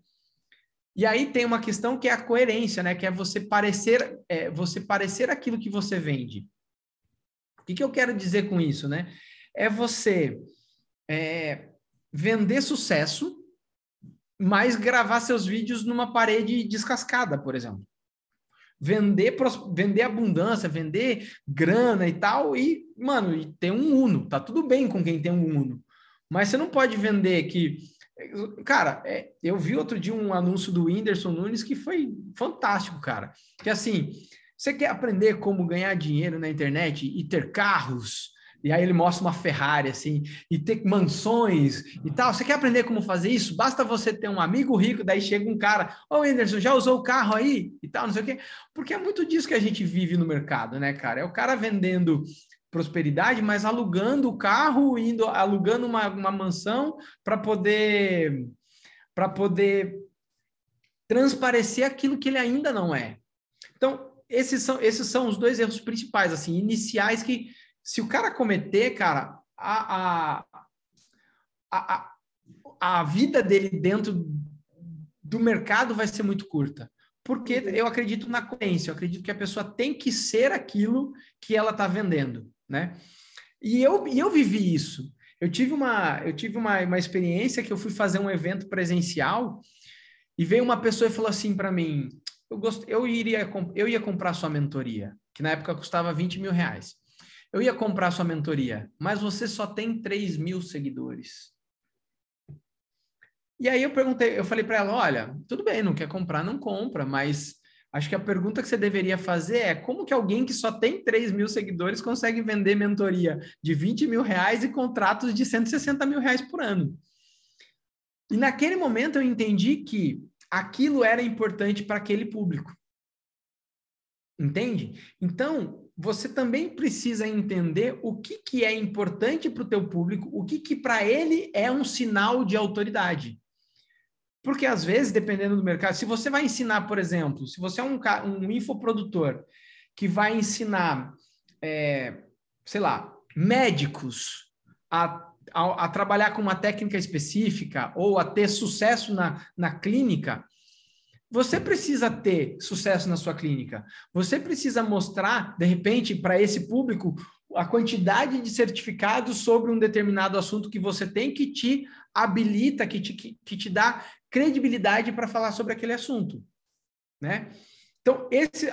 E aí tem uma questão que é a coerência, né? Que é você parecer, é, você parecer aquilo que você vende. O que, que eu quero dizer com isso, né? É você é, vender sucesso, mas gravar seus vídeos numa parede descascada, por exemplo vender, vender abundância, vender grana e tal, e, mano, e tem um Uno, tá tudo bem com quem tem um Uno. Mas você não pode vender que. Cara, é, eu vi outro dia um anúncio do Whindersson Nunes que foi fantástico, cara. Que assim, você quer aprender como ganhar dinheiro na internet e ter carros, e aí ele mostra uma Ferrari, assim, e ter mansões e tal. Você quer aprender como fazer isso? Basta você ter um amigo rico, daí chega um cara, ô oh, Anderson, já usou o carro aí? E tal, não sei o quê. Porque é muito disso que a gente vive no mercado, né, cara? É o cara vendendo prosperidade, mas alugando o carro, indo alugando uma, uma mansão para poder para poder transparecer aquilo que ele ainda não é. Então, esses são, esses são os dois erros principais, assim, iniciais que se o cara cometer, cara, a, a, a, a vida dele dentro do mercado vai ser muito curta. Porque uhum. eu acredito na coerência, eu acredito que a pessoa tem que ser aquilo que ela está vendendo, né? E eu, e eu vivi isso. Eu tive, uma, eu tive uma, uma experiência que eu fui fazer um evento presencial e veio uma pessoa e falou assim para mim: eu, gost, eu, iria, eu ia comprar sua mentoria, que na época custava 20 mil reais. Eu ia comprar sua mentoria, mas você só tem 3 mil seguidores. E aí eu perguntei, eu falei para ela, olha, tudo bem, não quer comprar, não compra, mas acho que a pergunta que você deveria fazer é como que alguém que só tem 3 mil seguidores consegue vender mentoria de 20 mil reais e contratos de 160 mil reais por ano? E naquele momento eu entendi que aquilo era importante para aquele público. Entende? Então, você também precisa entender o que, que é importante para o teu público, o que, que para ele é um sinal de autoridade. Porque às vezes, dependendo do mercado, se você vai ensinar, por exemplo, se você é um, um infoprodutor que vai ensinar, é, sei lá, médicos a, a, a, trabalhar com uma técnica específica ou a ter sucesso na, na clínica, você precisa ter sucesso na sua clínica. Você precisa mostrar, de repente, para esse público a quantidade de certificados sobre um determinado assunto que você tem que te habilita, que te, que, que te dá credibilidade para falar sobre aquele assunto, né? Então, esse,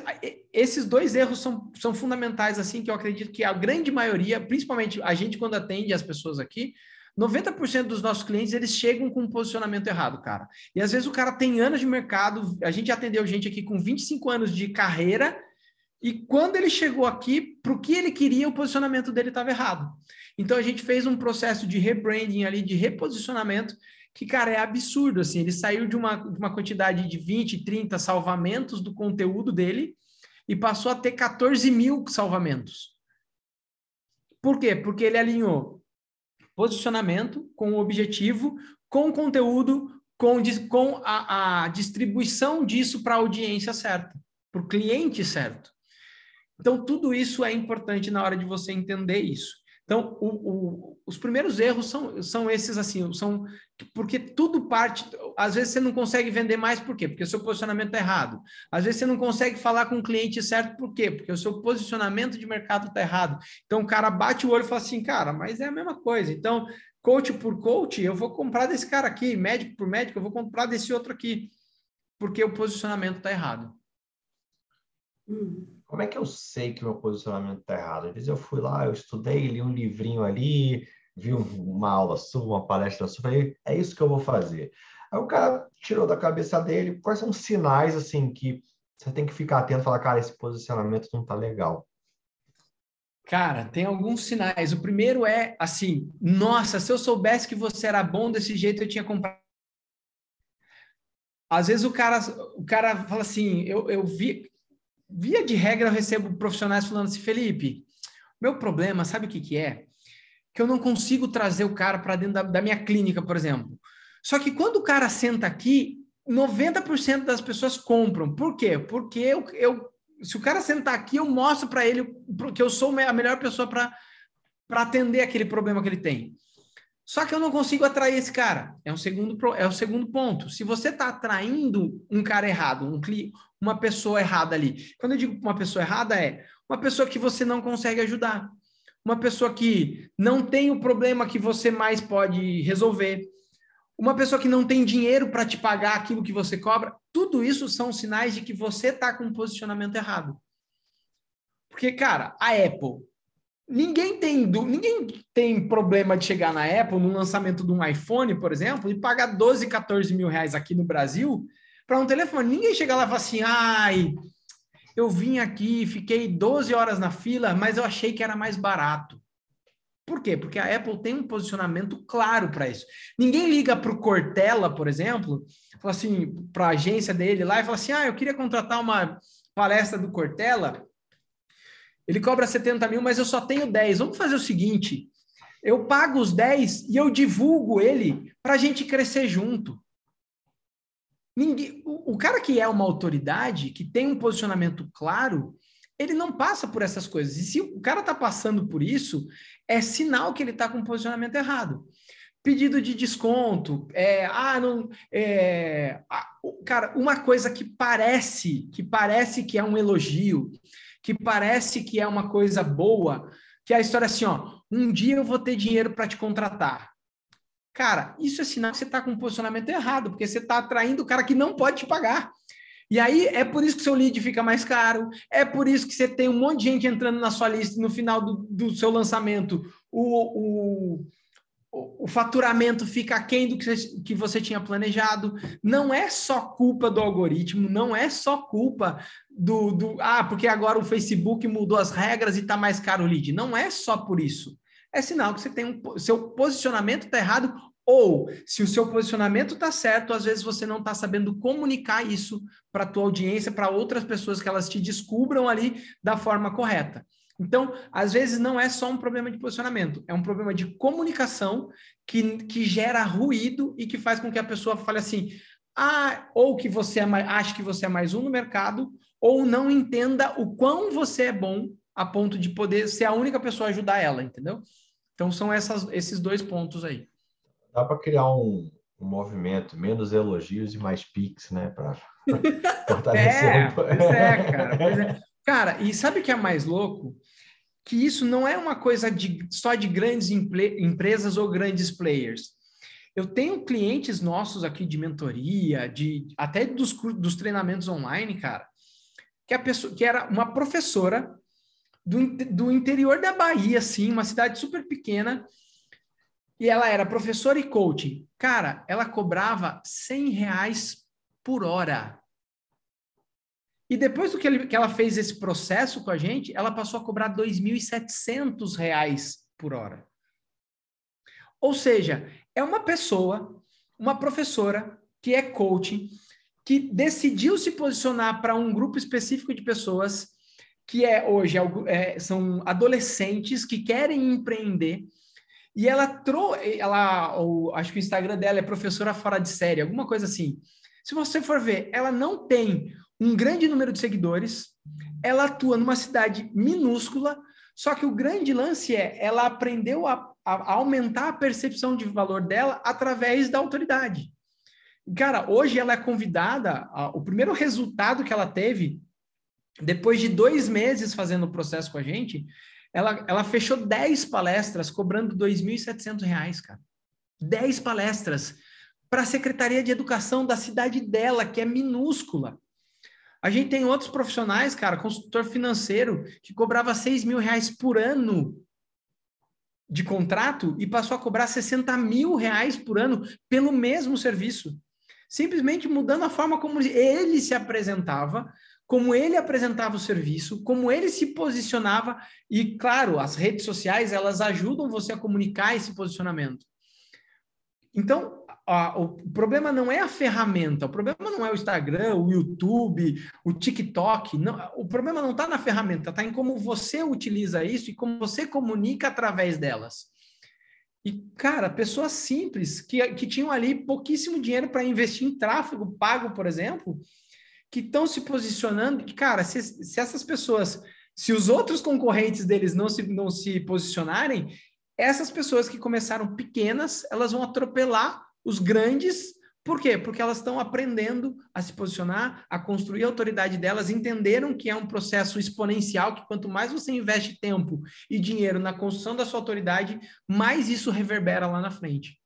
esses dois erros são, são fundamentais, assim, que eu acredito que a grande maioria, principalmente a gente quando atende as pessoas aqui, 90% dos nossos clientes, eles chegam com um posicionamento errado, cara. E às vezes o cara tem anos de mercado, a gente atendeu gente aqui com 25 anos de carreira, e quando ele chegou aqui, para o que ele queria, o posicionamento dele estava errado. Então a gente fez um processo de rebranding ali, de reposicionamento, que, cara, é absurdo, assim, ele saiu de uma, de uma quantidade de 20, 30 salvamentos do conteúdo dele e passou a ter 14 mil salvamentos. Por quê? Porque ele alinhou posicionamento com objetivo, com conteúdo, com, com a, a distribuição disso para a audiência certa, para o cliente certo. Então, tudo isso é importante na hora de você entender isso. Então, o, o, os primeiros erros são, são esses assim, são porque tudo parte. Às vezes você não consegue vender mais, por quê? Porque o seu posicionamento está errado. Às vezes você não consegue falar com o cliente certo, por quê? Porque o seu posicionamento de mercado está errado. Então o cara bate o olho e fala assim, cara, mas é a mesma coisa. Então, coach por coach, eu vou comprar desse cara aqui, médico por médico, eu vou comprar desse outro aqui, porque o posicionamento está errado. Hum. Como é que eu sei que meu posicionamento está errado? Às vezes eu fui lá, eu estudei, li um livrinho ali, vi uma aula sua, uma palestra sua, falei, é isso que eu vou fazer. Aí o cara tirou da cabeça dele quais são os sinais, assim, que você tem que ficar atento e falar, cara, esse posicionamento não está legal. Cara, tem alguns sinais. O primeiro é assim: nossa, se eu soubesse que você era bom desse jeito, eu tinha comprado. Às vezes o cara, o cara fala assim: eu, eu vi, via de regra, eu recebo profissionais falando assim, Felipe, meu problema, sabe o que, que é? Que eu não consigo trazer o cara para dentro da, da, minha clínica, por exemplo. Só que quando o cara senta aqui, 90% das pessoas compram. Por quê? Porque eu, eu se o cara sentar aqui, eu mostro para ele que eu sou a melhor pessoa para atender aquele problema que ele tem. Só que eu não consigo atrair esse cara. É um segundo, é o segundo ponto. Se você está atraindo um cara errado, um, uma pessoa errada ali. Quando eu digo uma pessoa errada, é uma pessoa que você não consegue ajudar. Uma pessoa que não tem o problema que você mais pode resolver. Uma pessoa que não tem dinheiro para te pagar aquilo que você cobra. Tudo isso são sinais de que você está com um posicionamento errado. Porque, cara, a Apple Ninguém tem, ninguém tem problema de chegar na Apple no lançamento de um iPhone, por exemplo, e pagar 12, 14 mil reais aqui no Brasil para um telefone. Ninguém chega lá e fala assim, ai, eu vim aqui, fiquei 12 horas na fila, mas eu achei que era mais barato. Por quê? Porque a Apple tem um posicionamento claro para isso. Ninguém liga para o Cortella, por exemplo, fala assim, para a agência dele lá e fala assim: ah, eu queria contratar uma palestra do Cortella ele cobra 70 mil, mas eu só tenho 10. Vamos fazer o seguinte: eu pago os 10 e eu divulgo ele para a gente crescer junto. Ninguém, o, o cara que é uma autoridade, que tem um posicionamento claro, ele não passa por essas coisas. E se o cara está passando por isso, é sinal que ele está com um posicionamento errado. Pedido de desconto, é, ah, não, é, cara, uma coisa que parece, que parece que é um elogio, que parece que é uma coisa boa, que é a história assim, ó, um dia eu vou ter dinheiro para te contratar. Cara, isso é sinal que você está com um posicionamento errado, porque você está atraindo o cara que não pode te pagar. E aí é por isso que seu lead fica mais caro, é por isso que você tem um monte de gente entrando na sua lista no final do, do seu lançamento. O, o, o faturamento fica aquém do que você, tinha planejado. Não é só culpa do algoritmo, não é só culpa do, do. Ah, porque agora o Facebook mudou as regras e está mais caro o lead. Não é só por isso. É sinal que você tem um. Seu posicionamento está errado, ou se o seu posicionamento está certo, às vezes você não está sabendo comunicar isso para a tua audiência, para outras pessoas que elas te descubram ali da forma correta. Então, às vezes não é só um problema de posicionamento, é um problema de comunicação que, que gera ruído e que faz com que a pessoa fale assim: ah, ou que você é mais, acha que você é mais um no mercado, ou não entenda o quão você é bom a ponto de poder ser a única pessoa a ajudar ela, entendeu? Então são essas, esses dois pontos aí. Dá para criar um, um, movimento, menos elogios e mais pics, né? Para fortalecer. É, pois é, cara. Pois é. Cara, e sabe o que é mais louco? Que isso não é uma coisa de, só de grandes empresas ou grandes players. Eu tenho clientes nossos aqui de mentoria, de até dos, dos treinamentos online, cara, que a pessoa que era uma professora do, do interior da Bahia, assim, uma cidade super pequena, e ela era professora e coaching. Cara, ela cobrava 100 reais por hora. E depois do que, ele, que ela fez esse processo com a gente, ela passou a cobrar 2.700 reais por hora. Ou seja, é uma pessoa, uma professora que é coaching, que decidiu se posicionar para um grupo específico de pessoas que é hoje é, são adolescentes que querem empreender e ela trouxe, ela, ou, acho que o Instagram dela é professora fora de série, alguma coisa assim. Se você for ver, ela não tem um grande número de seguidores, ela atua numa cidade minúscula, só que o grande lance é, ela aprendeu a, a aumentar a percepção de valor dela através da autoridade. Cara, hoje ela é convidada, a, o primeiro resultado que ela teve, depois de dois meses fazendo o processo com a gente, ela, ela fechou 10 palestras cobrando R$ 2.700, cara. 10 palestras para a Secretaria de Educação da cidade dela, que é minúscula. A gente tem outros profissionais, cara, consultor financeiro, que cobrava 6 mil reais por ano de contrato e passou a cobrar 60 mil reais por ano pelo mesmo serviço. Simplesmente mudando a forma como ele se apresentava, como ele apresentava o serviço, como ele se posicionava e, claro, as redes sociais elas ajudam você a comunicar esse posicionamento. Então, o problema não é a ferramenta, o problema não é o Instagram, o YouTube, o TikTok. Não, o problema não está na ferramenta, está em como você utiliza isso e como você comunica através delas. E, cara, pessoas simples que, que tinham ali pouquíssimo dinheiro para investir em tráfego pago, por exemplo, que estão se posicionando, que, cara, se, se essas pessoas, se os outros concorrentes deles não se, não se posicionarem, essas pessoas que começaram pequenas, elas vão atropelar os grandes. Por quê? Porque elas estão aprendendo a se posicionar, a construir a autoridade delas, entenderam que é um processo exponencial, que quanto mais você investe tempo e dinheiro na construção da sua autoridade, mais isso reverbera lá na frente.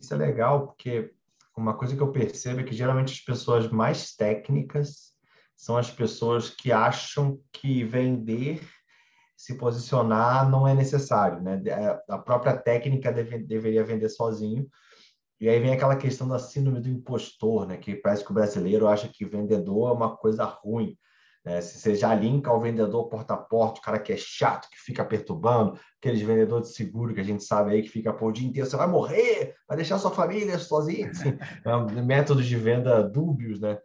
Isso é legal, porque uma coisa que eu percebo é que geralmente as pessoas mais técnicas são as pessoas que acham que vender, se posicionar não é necessário, né? É, a própria técnica deve, deveria vender sozinho. E aí vem aquela questão da síndrome do impostor, né? Que parece que o brasileiro acha que vendedor é uma coisa ruim. Né? Se você já linka o vendedor porta a porta, o cara que é chato, que fica perturbando, aqueles vendedores de seguro que a gente sabe aí que fica por o dia inteiro, você vai morrer, vai deixar sua família sozinha. Assim, é métodos de venda dúbios, né?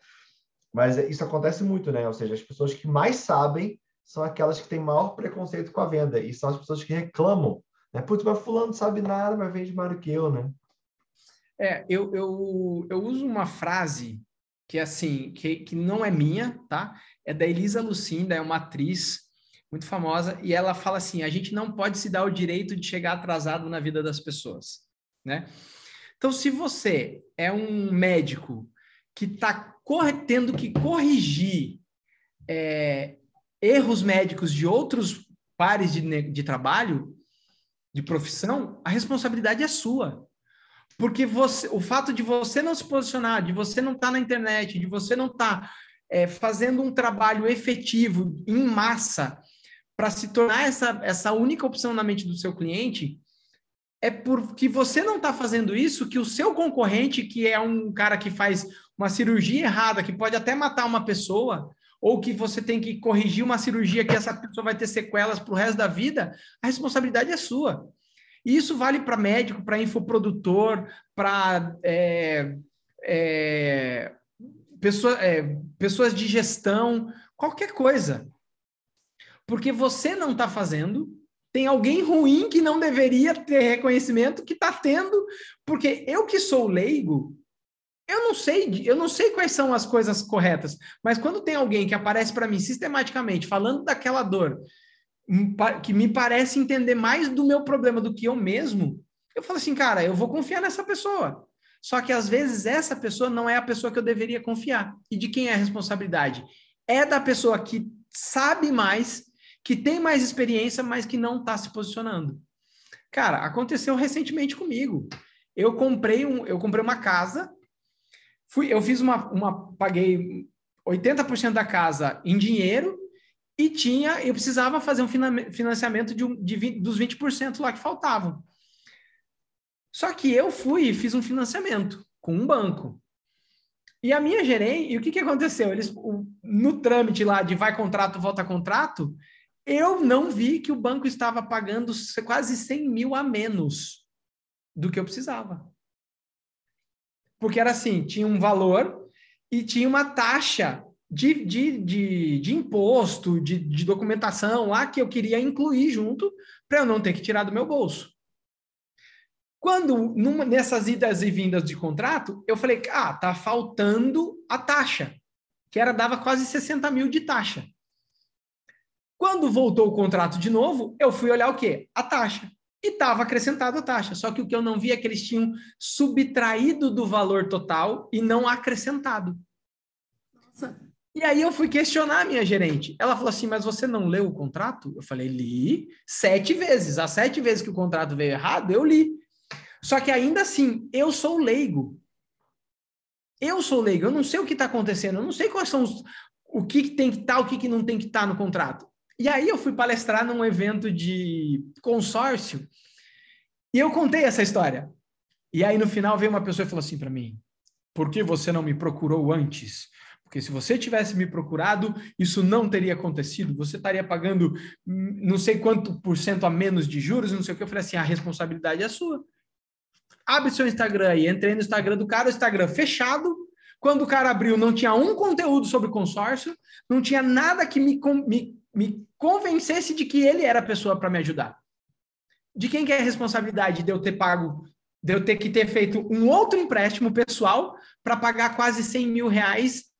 Mas isso acontece muito, né? Ou seja, as pessoas que mais sabem são aquelas que têm maior preconceito com a venda e são as pessoas que reclamam. Né? Putz, mas fulano sabe nada, mas vende mais do que eu, né? É, eu, eu, eu uso uma frase que assim, que, que não é minha, tá? É da Elisa Lucinda, é uma atriz muito famosa, e ela fala assim: a gente não pode se dar o direito de chegar atrasado na vida das pessoas, né? Então, se você é um médico que está tendo que corrigir é, erros médicos de outros pares de, de trabalho, de profissão, a responsabilidade é sua. Porque você, o fato de você não se posicionar, de você não estar tá na internet, de você não estar tá, é, fazendo um trabalho efetivo em massa para se tornar essa, essa única opção na mente do seu cliente, é porque você não está fazendo isso que o seu concorrente, que é um cara que faz uma cirurgia errada, que pode até matar uma pessoa, ou que você tem que corrigir uma cirurgia que essa pessoa vai ter sequelas para o resto da vida, a responsabilidade é sua. E isso vale para médico, para infoprodutor, para é, é, pessoa, é, pessoas de gestão, qualquer coisa. Porque você não está fazendo, tem alguém ruim que não deveria ter reconhecimento que está tendo, porque eu que sou leigo, eu não sei, eu não sei quais são as coisas corretas, mas quando tem alguém que aparece para mim sistematicamente falando daquela dor, que me parece entender mais do meu problema do que eu mesmo, eu falo assim, cara, eu vou confiar nessa pessoa. Só que às vezes essa pessoa não é a pessoa que eu deveria confiar. E de quem é a responsabilidade? É da pessoa que sabe mais, que tem mais experiência, mas que não está se posicionando. Cara, aconteceu recentemente comigo. Eu comprei um, eu comprei uma casa, fui, eu fiz uma, uma paguei 80% da casa em dinheiro e tinha, eu precisava fazer um financiamento de, um, de 20, dos 20% lá que faltavam. Só que eu fui e fiz um financiamento com um banco. E a minha gerente, e o que, que aconteceu? Eles, no trâmite lá de vai contrato, volta contrato, eu não vi que o banco estava pagando quase 100 mil a menos do que eu precisava. Porque era assim, tinha um valor e tinha uma taxa de, de, de, de imposto, de, de documentação lá que eu queria incluir junto para eu não ter que tirar do meu bolso. Quando, numa, nessas idas e vindas de contrato, eu falei, ah, tá faltando a taxa, que era dava quase 60 mil de taxa. Quando voltou o contrato de novo, eu fui olhar o quê? A taxa. E estava acrescentado a taxa. Só que o que eu não vi é que eles tinham subtraído do valor total e não acrescentado. Nossa. E aí eu fui questionar a minha gerente. Ela falou assim: Mas você não leu o contrato? Eu falei: Li sete vezes. As sete vezes que o contrato veio errado, eu li. Só que ainda assim, eu sou leigo. Eu sou leigo, eu não sei o que está acontecendo, eu não sei quais são os, o que, que tem que estar, tá, o que, que não tem que estar tá no contrato. E aí eu fui palestrar num evento de consórcio e eu contei essa história. E aí no final veio uma pessoa e falou assim para mim: por que você não me procurou antes? Porque se você tivesse me procurado, isso não teria acontecido. Você estaria pagando hum, não sei quanto por cento a menos de juros, não sei o que. Eu falei assim: a responsabilidade é sua abre seu Instagram aí. Entrei no Instagram do cara, o Instagram fechado. Quando o cara abriu, não tinha um conteúdo sobre consórcio, não tinha nada que me, me, me convencesse de que ele era a pessoa para me ajudar. De quem que é a responsabilidade de eu ter pago, de eu ter que ter feito um outro empréstimo pessoal para pagar quase 100 mil reais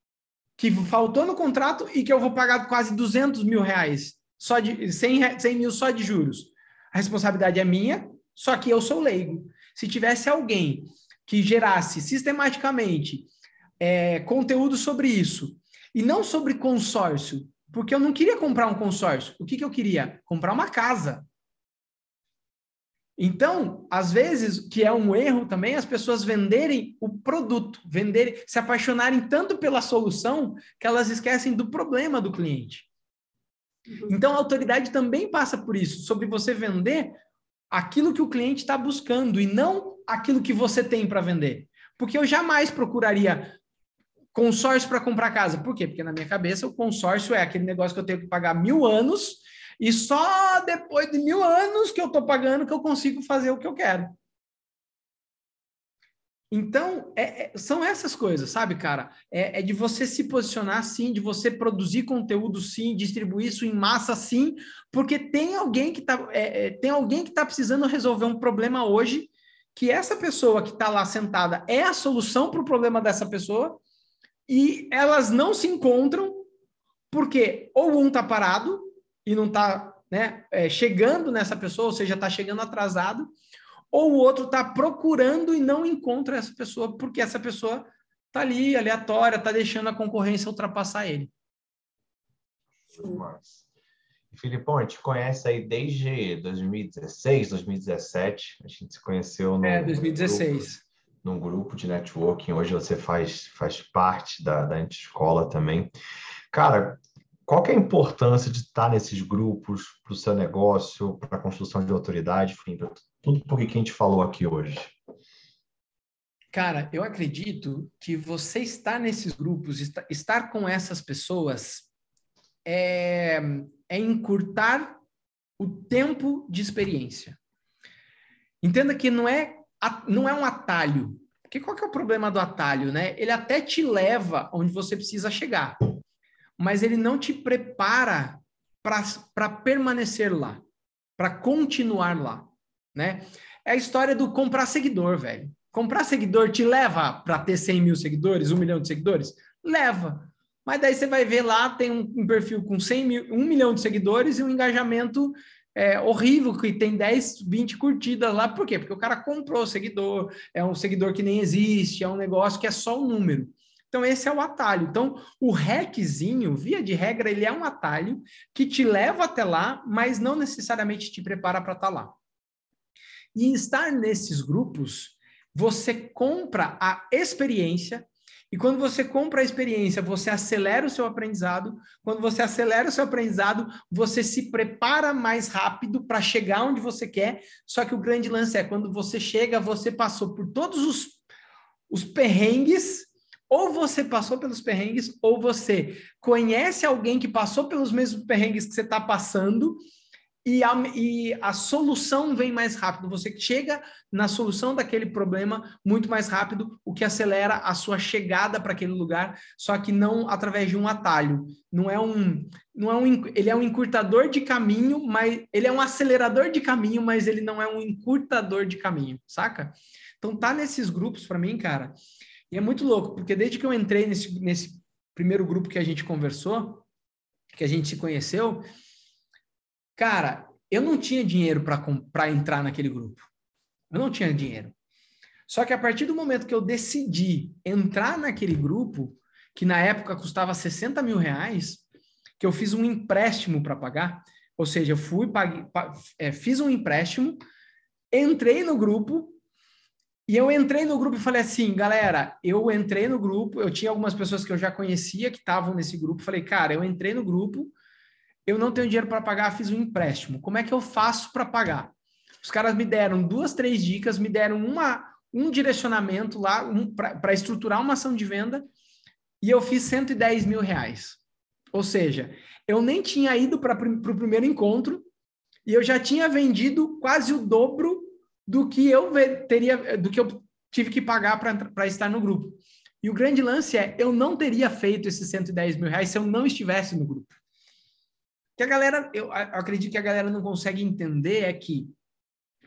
que faltou no contrato e que eu vou pagar quase 200 mil reais, só de 100, 100 mil só de juros. A responsabilidade é minha, só que eu sou leigo. Se tivesse alguém que gerasse sistematicamente é, conteúdo sobre isso, e não sobre consórcio, porque eu não queria comprar um consórcio. O que, que eu queria? Comprar uma casa. Então, às vezes, que é um erro também, as pessoas venderem o produto, venderem, se apaixonarem tanto pela solução que elas esquecem do problema do cliente. Uhum. Então, a autoridade também passa por isso, sobre você vender aquilo que o cliente está buscando e não aquilo que você tem para vender. Porque eu jamais procuraria consórcio para comprar casa. Por quê? Porque na minha cabeça o consórcio é aquele negócio que eu tenho que pagar mil anos e só depois de mil anos que eu estou pagando que eu consigo fazer o que eu quero. Então, é, é, são essas coisas, sabe, cara? É, é, de você se posicionar sim, de você produzir conteúdo sim, distribuir isso em massa sim, porque tem alguém que está é, é, tem alguém que está precisando resolver um problema hoje, que essa pessoa que está lá sentada é a solução para o problema dessa pessoa, e elas não se encontram, porque ou um está parado e não está né, é, chegando nessa pessoa, ou seja, está chegando atrasado, ou o outro está procurando e não encontra essa pessoa porque essa pessoa está ali, aleatória, está deixando a concorrência ultrapassar ele. Filipão, a gente conhece aí desde 2016, 2017. A gente se conheceu no. É, 2016. Grupo, num grupo de networking. Hoje você faz, faz parte da, da escola também. Cara, qual é a importância de estar nesses grupos para o seu negócio, para a construção de autoridade, enfim, para tudo por que a gente falou aqui hoje? Cara, eu acredito que você estar nesses grupos, estar com essas pessoas, é, é encurtar o tempo de experiência. Entenda que não é, não é um atalho. Porque qual que é o problema do atalho, né? Ele até te leva onde você precisa chegar, mas ele não te prepara para permanecer lá, para continuar lá né? É a história do comprar seguidor, velho. Comprar seguidor te leva para ter 100 mil seguidores, um milhão de seguidores? Leva. Mas daí você vai ver lá, tem um, um perfil com 100 mil, um milhão de seguidores e um engajamento é, horrível, que tem 10, 20 curtidas lá. Por quê? Porque o cara comprou o seguidor, é um seguidor que nem existe, é um negócio que é só um número. Então, esse é o atalho. Então, o RECzinho, via de regra, ele é um atalho que te leva até lá, mas não necessariamente te prepara para estar tá lá. E estar nesses grupos, você compra a experiência E quando você compra a experiência, você acelera o seu aprendizado. Quando você acelera o seu aprendizado, você se prepara mais rápido para chegar onde você quer. Só que o grande lance é quando você chega, você passou por todos os, os perrengues, ou você passou pelos perrengues, ou você conhece alguém que passou pelos mesmos perrengues que você está passando e a, e a solução vem mais rápido. Você chega na solução daquele problema muito mais rápido, o que acelera a sua chegada para aquele lugar, só que não através de um atalho. Não é um, não é um, ele é um encurtador de caminho, mas ele é um acelerador de caminho, mas ele não é um encurtador de caminho, saca? Então tá nesses grupos para mim, cara. E é muito louco, porque desde que eu entrei nesse, nesse primeiro grupo que a gente conversou, que a gente se conheceu, Cara, eu não tinha dinheiro para entrar naquele grupo. Eu não tinha dinheiro. Só que a partir do momento que eu decidi entrar naquele grupo, que na época custava 60 mil reais, que eu fiz um empréstimo para pagar, ou seja, eu fui, paguei, é, fiz um empréstimo, entrei no grupo, e eu entrei no grupo e falei assim, galera, eu entrei no grupo, eu tinha algumas pessoas que eu já conhecia que estavam nesse grupo, falei, cara, eu entrei no grupo, eu não tenho dinheiro para pagar, fiz um empréstimo. Como é que eu faço para pagar? Os caras me deram duas, três dicas, me deram uma, um direcionamento lá um, para estruturar uma ação de venda e eu fiz 110 mil reais. Ou seja, eu nem tinha ido para o primeiro encontro e eu já tinha vendido quase o dobro do que eu teria, do que eu tive que pagar para estar no grupo. E o grande lance é, eu não teria feito esses 110 mil reais se eu não estivesse no grupo que a galera, eu acredito que a galera não consegue entender é que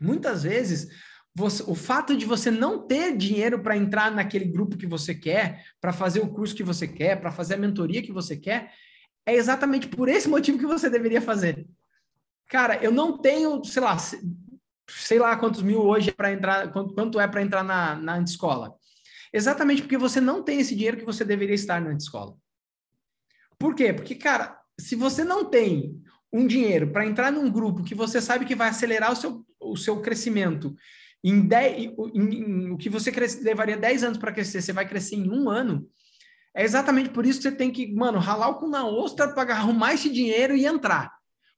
muitas vezes você, o fato de você não ter dinheiro para entrar naquele grupo que você quer, para fazer o curso que você quer, para fazer a mentoria que você quer, é exatamente por esse motivo que você deveria fazer. Cara, eu não tenho, sei lá, sei lá quantos mil hoje para entrar, quanto, quanto é para entrar na, na escola. Exatamente porque você não tem esse dinheiro que você deveria estar na escola. Por quê? Porque, cara, se você não tem um dinheiro para entrar num grupo que você sabe que vai acelerar o seu, o seu crescimento em, 10, em, em, o que você levaria 10 anos para crescer, você vai crescer em um ano, é exatamente por isso que você tem que, mano, ralar o cu na ostra para arrumar esse dinheiro e entrar.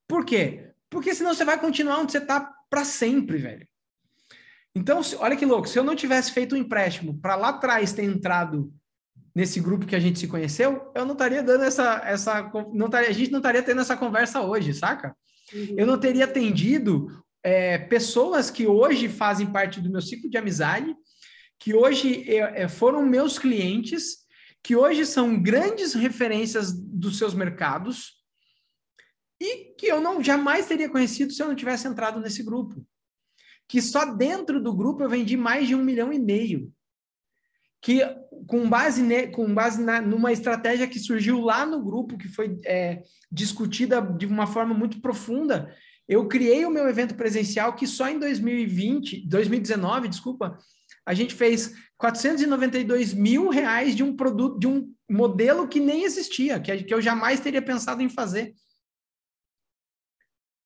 Por quê? Porque senão você vai continuar onde você está para sempre, velho. Então, olha que louco, se eu não tivesse feito um empréstimo para lá atrás ter entrado nesse grupo que a gente se conheceu, eu não estaria dando essa, essa não estaria, a gente não estaria tendo essa conversa hoje, saca? Uhum. Eu não teria atendido é, pessoas que hoje fazem parte do meu ciclo de amizade, que hoje é, é, foram meus clientes, que hoje são grandes referências dos seus mercados e que eu não jamais teria conhecido se eu não tivesse entrado nesse grupo. Que só dentro do grupo eu vendi mais de um milhão e meio que com base, ne, com base na, numa estratégia que surgiu lá no grupo, que foi é, discutida de uma forma muito profunda, eu criei o meu evento presencial que só em 2020, 2019, desculpa, a gente fez 492 mil reais de um produto, de um modelo que nem existia, que, que eu jamais teria pensado em fazer.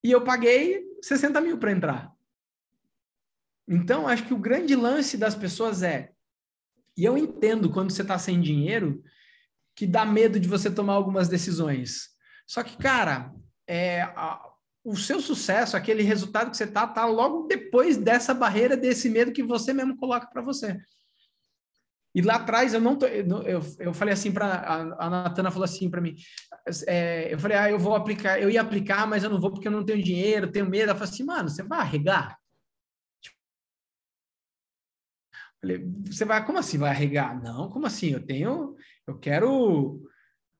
E eu paguei 60 mil para entrar. Então, acho que o grande lance das pessoas é e eu entendo quando você está sem dinheiro que dá medo de você tomar algumas decisões. Só que, cara, é, a, o seu sucesso, aquele resultado que você tá, tá logo depois dessa barreira, desse medo que você mesmo coloca para você. E lá atrás eu não tô, eu, eu falei assim para a, a Natana falou assim para mim, é, eu falei, ah, eu vou aplicar, eu ia aplicar, mas eu não vou porque eu não tenho dinheiro, tenho medo. Ela falou assim, mano, você vai arregar? Falei, você vai, como assim vai arregar? Não, como assim? Eu tenho, eu quero,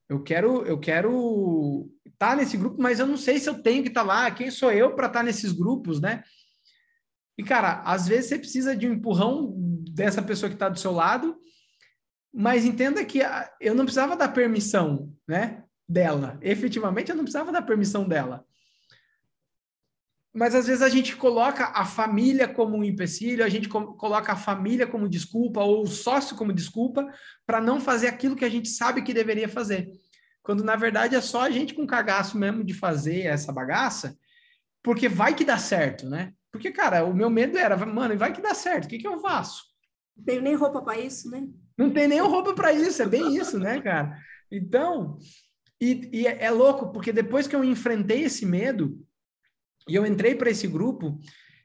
eu quero, eu quero estar tá nesse grupo, mas eu não sei se eu tenho que estar tá lá. Quem sou eu para estar tá nesses grupos, né? E cara, às vezes você precisa de um empurrão dessa pessoa que está do seu lado, mas entenda que eu não precisava dar permissão, né? Dela. Efetivamente, eu não precisava dar permissão dela mas às vezes a gente coloca a família como um empecilho, a gente coloca a família como desculpa ou o sócio como desculpa para não fazer aquilo que a gente sabe que deveria fazer. Quando na verdade é só a gente com cagaço mesmo de fazer essa bagaça, porque vai que dá certo, né? Porque, cara, o meu medo era, mano, vai que dá certo, o que, que eu faço? Não tenho nem roupa para isso, né? Não tem nem roupa para isso, é bem isso, né, cara? Então, e, e é, é louco, porque depois que eu enfrentei esse medo e eu entrei para esse grupo,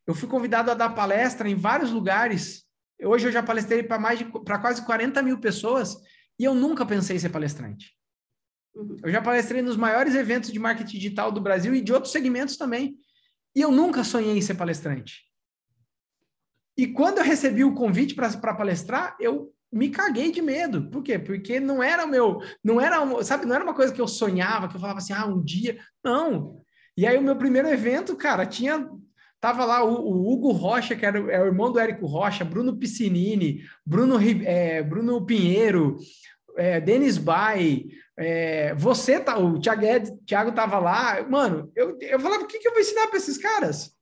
eu fui convidado a dar palestra em vários lugares. Hoje eu já palestrei para mais de para quase 40 mil pessoas e eu nunca pensei em ser palestrante. Uhum. Eu já palestrei nos maiores eventos de marketing digital do Brasil e de outros segmentos também. E eu nunca sonhei em ser palestrante. E quando eu recebi o convite para palestrar, eu me caguei de medo. Por quê? Porque não era meu, não era, sabe, não era uma coisa que eu sonhava, que eu falava assim, ah, um dia. Não. E aí o meu primeiro evento, cara, tinha tava lá o, o Hugo Rocha, que era é o irmão do Érico Rocha, Bruno Piscinini, Bruno, é, Bruno Pinheiro, é, Denis Bay, é, você tá, o Thiago, Thiago tava lá, mano, eu, eu falava, o que, que eu vou ensinar para esses caras?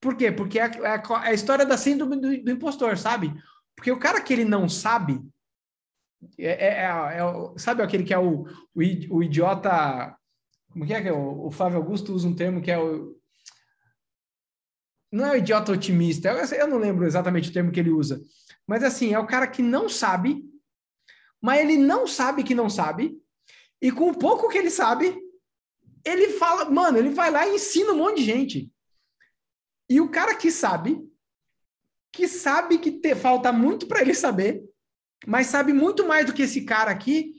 Por quê? Porque é, é, é a história da síndrome do, do, impostor, sabe? Porque o cara que ele não sabe, é, é, é sabe aquele que é o, o, o idiota, como que é que o, o Flávio Augusto usa um termo que é o não é o idiota otimista, eu, eu não lembro exatamente o termo que ele usa, mas assim, é o cara que não sabe mas ele não sabe que não sabe, e com o pouco que ele sabe, ele fala, mano, ele vai lá e ensina um monte de gente. E o cara que sabe, que sabe que te, falta muito para ele saber, mas sabe muito mais do que esse cara aqui,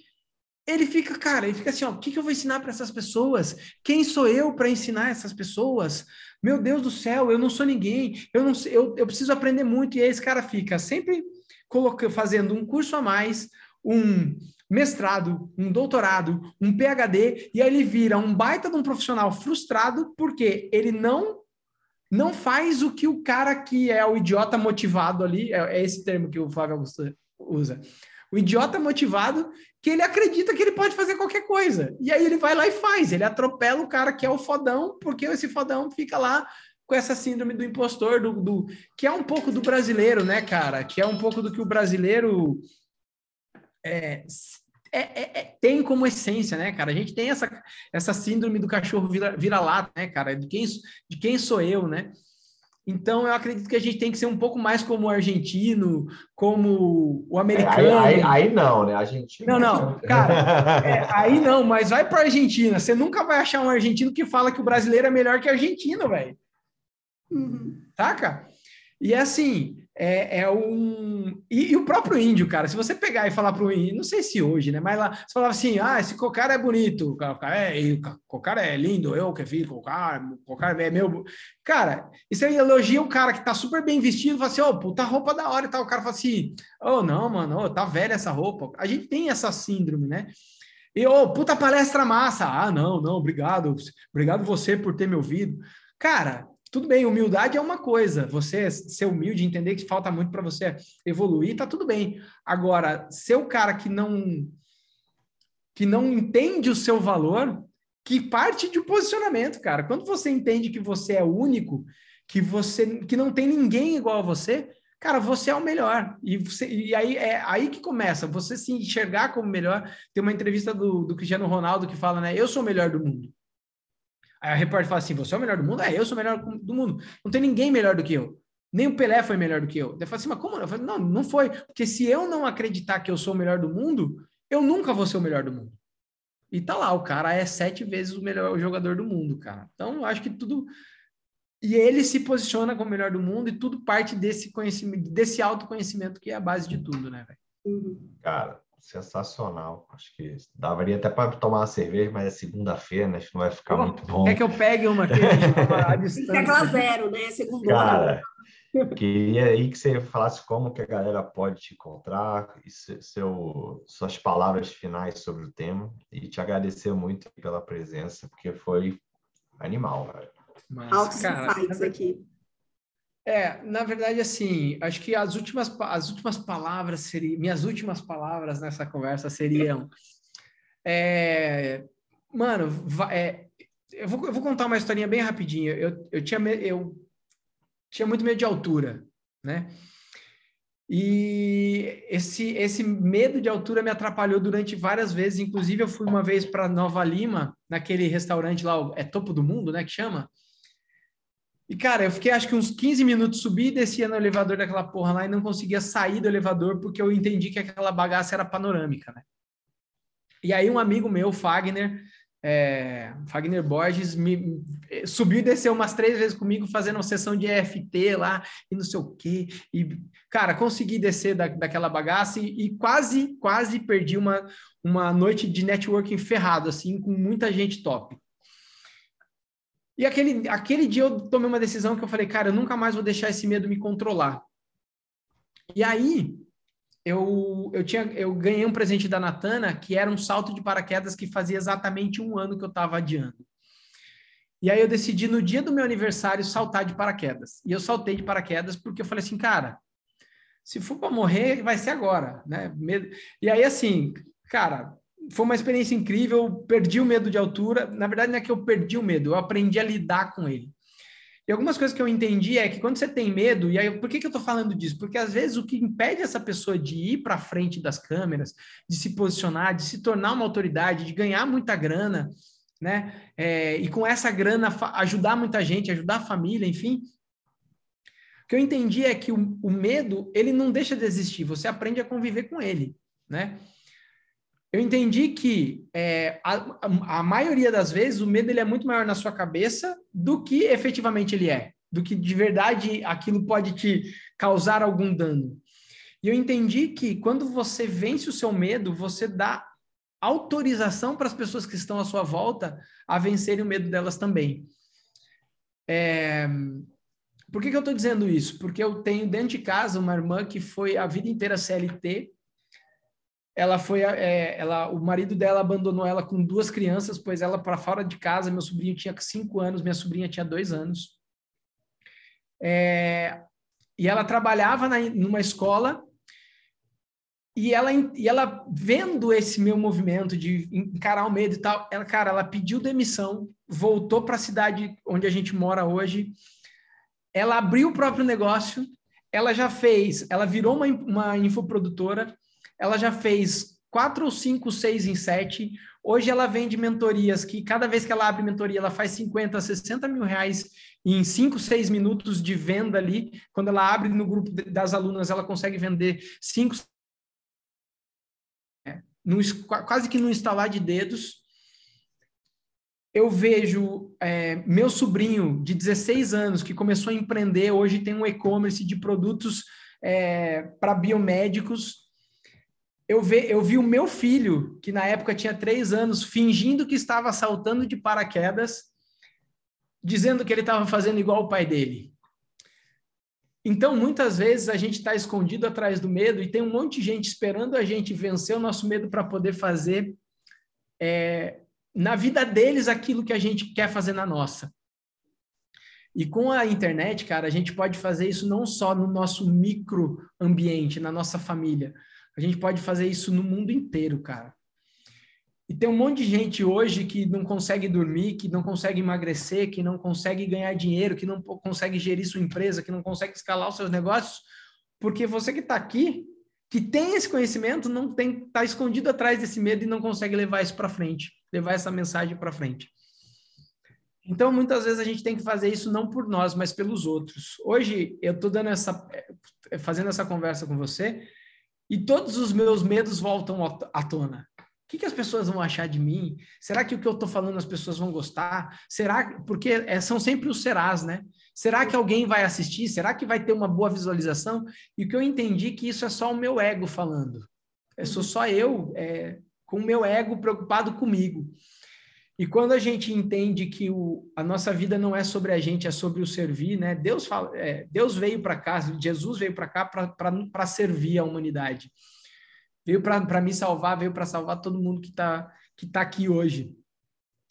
ele fica, cara, ele fica assim, ó, o que, que eu vou ensinar para essas pessoas? Quem sou eu para ensinar essas pessoas? Meu Deus do céu, eu não sou ninguém, eu não eu, eu preciso aprender muito. E aí esse cara fica sempre colocando, fazendo um curso a mais, um mestrado, um doutorado, um PhD, e aí ele vira um baita de um profissional frustrado porque ele não não faz o que o cara que é o idiota motivado ali, é, é esse termo que o Flávio Augusto usa. O idiota motivado que ele acredita que ele pode fazer qualquer coisa. E aí ele vai lá e faz, ele atropela o cara que é o fodão, porque esse fodão fica lá com essa síndrome do impostor, do, do que é um pouco do brasileiro, né, cara? Que é um pouco do que o brasileiro é, é, é, é, tem como essência, né, cara? A gente tem essa, essa síndrome do cachorro vira-lata, vira né, cara? De quem, de quem sou eu, né? Então, eu acredito que a gente tem que ser um pouco mais como o argentino, como o americano. Aí, aí, aí não, né? Argentino. Não, não, cara, é, aí não, mas vai para a Argentina. Você nunca vai achar um argentino que fala que o brasileiro é melhor que o argentino, velho. Uhum. Saca? E assim, é, é um. E, e, o próprio índio, cara, se você pegar e falar para o índio, não sei se hoje, né? Mas lá, você falava assim: ah, esse cocar é bonito, cocar é, cocar é lindo, eu que fiz cocar, cocar é meu. Cara, e você elogia o cara que tá super bem vestido, fala assim: ô, oh, puta roupa da hora e tal. O cara fala assim: ô, oh, não, mano, oh, tá velha essa roupa. A gente tem essa síndrome, né? E, ô, oh, puta palestra massa. Ah, não, não, obrigado. Obrigado você por ter me ouvido. Cara, tudo bem, humildade é uma coisa, você ser humilde, entender que falta muito para você evoluir, tá tudo bem. Agora, ser o cara que não que não entende o seu valor, que parte de um posicionamento, cara. Quando você entende que você é único, que você que não tem ninguém igual a você, cara, você é o melhor. E, você, e aí é aí que começa, você se enxergar como melhor. Tem uma entrevista do, do Cristiano Ronaldo que fala, né? Eu sou o melhor do mundo. Aí a repórter fala assim: você é o melhor do mundo? É, eu sou o melhor do mundo. Não tem ninguém melhor do que eu. Nem o Pelé foi melhor do que eu. Eu falo assim, mas como? Eu falo, não, não foi. Porque se eu não acreditar que eu sou o melhor do mundo, eu nunca vou ser o melhor do mundo. E tá lá, o cara é sete vezes o melhor jogador do mundo, cara. Então, eu acho que tudo. E ele se posiciona como o melhor do mundo e tudo parte desse conhecimento, desse autoconhecimento que é a base de tudo, né, velho? Uhum. Cara, sensacional. Acho que daria até para tomar uma cerveja, mas é segunda-feira, né? Acho que não vai ficar Pô, muito bom. Quer que eu pegue uma aqui? Isso é aquela zero, né? Segunda. Cara, queria aí que você falasse como que a galera pode te encontrar, e seu, suas palavras finais sobre o tema, e te agradecer muito pela presença, porque foi animal, velho. Altos cara, insights aqui. É, na verdade, assim, acho que as últimas, as últimas palavras seriam, minhas últimas palavras nessa conversa seriam, é, mano, é, eu, vou, eu vou contar uma historinha bem rapidinho. Eu, eu, tinha, eu tinha muito medo de altura, né? E esse, esse medo de altura me atrapalhou durante várias vezes. Inclusive, eu fui uma vez para Nova Lima, naquele restaurante lá, é Topo do Mundo, né? Que chama? E, cara, eu fiquei acho que uns 15 minutos, subi e descia no elevador daquela porra lá e não conseguia sair do elevador porque eu entendi que aquela bagaça era panorâmica, né? E aí um amigo meu, Fagner, é, Fagner Borges, me, subiu e desceu umas três vezes comigo fazendo uma sessão de EFT lá e não sei o quê. E, cara, consegui descer da, daquela bagaça e, e, quase, quase perdi uma, uma noite de networking ferrado, assim, com muita gente top. E aquele, aquele dia eu tomei uma decisão que eu falei, cara, eu nunca mais vou deixar esse medo me controlar. E aí, eu, eu, tinha, eu ganhei um presente da Natana, que era um salto de paraquedas que fazia exatamente um ano que eu estava adiando. E aí eu decidi, no dia do meu aniversário, saltar de paraquedas. E eu saltei de paraquedas porque eu falei assim, cara, se for para morrer, vai ser agora, né? E aí, assim, cara, foi uma experiência incrível, perdi o medo de altura. Na verdade, não é que eu perdi o medo, eu aprendi a lidar com ele. E algumas coisas que eu entendi é que quando você tem medo, e aí por que, que eu estou falando disso? Porque às vezes o que impede essa pessoa de ir para frente das câmeras, de se posicionar, de se tornar uma autoridade, de ganhar muita grana, né? É, e com essa grana ajudar muita gente, ajudar a família, enfim. O que eu entendi é que o, o medo, ele não deixa de existir, você aprende a conviver com ele, né? Eu entendi que é, a, a, maioria das vezes o medo ele é muito maior na sua cabeça do que efetivamente ele é, do que de verdade aquilo pode te causar algum dano. E eu entendi que quando você vence o seu medo, você dá autorização para as pessoas que estão à sua volta a vencerem o medo delas também. É... Por que, que eu estou dizendo isso? Porque eu tenho dentro de casa uma irmã que foi a vida inteira CLT ela foi é, ela o marido dela abandonou ela com duas crianças pois ela para fora de casa. Meu sobrinho tinha cinco anos minha sobrinha tinha dois anos. É, e ela trabalhava na, numa escola. E ela e ela vendo esse meu movimento de encarar o medo e tal ela cara ela pediu demissão voltou para a cidade onde a gente mora hoje. Ela abriu o próprio negócio. Ela já fez ela virou uma, uma infoprodutora ela já fez quatro ou cinco, seis em sete. Hoje ela vende mentorias que cada vez que ela abre mentoria, ela faz 50, 60 mil reais em cinco, seis minutos de venda ali. Quando ela abre no grupo das alunas, ela consegue vender cinco, é, no, quase que no instalar de dedos. Eu vejo é, meu sobrinho de 16 anos que começou a empreender, hoje tem um e-commerce de produtos é, para biomédicos, eu, ve, eu vi o meu filho, que na época tinha três anos, fingindo que estava saltando de paraquedas, dizendo que ele estava fazendo igual o pai dele. Então, muitas vezes a gente está escondido atrás do medo e tem um monte de gente esperando a gente vencer o nosso medo para poder fazer é, na vida deles aquilo que a gente quer fazer na nossa. E com a internet, cara, a gente pode fazer isso não só no nosso micro ambiente, na nossa família, a gente pode fazer isso no mundo inteiro, cara. E tem um monte de gente hoje que não consegue dormir, que não consegue emagrecer, que não consegue ganhar dinheiro, que não consegue gerir sua empresa, que não consegue escalar os seus negócios, porque você que está aqui, que tem esse conhecimento, não tem está escondido atrás desse medo e não consegue levar isso para frente, levar essa mensagem para frente. Então, muitas vezes a gente tem que fazer isso não por nós, mas pelos outros. Hoje eu estou dando essa, eh, fazendo essa conversa com você e todos os meus medos voltam à tona. O que, que, as pessoas vão achar de mim? Será que o que eu estou falando as pessoas vão gostar? Será porque é, são sempre os serás, né? Será que alguém vai assistir? Será que vai ter uma boa visualização? E o que eu entendi que isso é só o meu ego falando. É sou só eu é, com o meu ego preocupado comigo. E quando a gente entende que o, a nossa vida não é sobre a gente, é sobre o servir, né? Deus, fala, é, Deus veio para cá, Jesus veio para cá para servir a humanidade. Veio para me salvar, veio para salvar todo mundo que está que tá aqui hoje.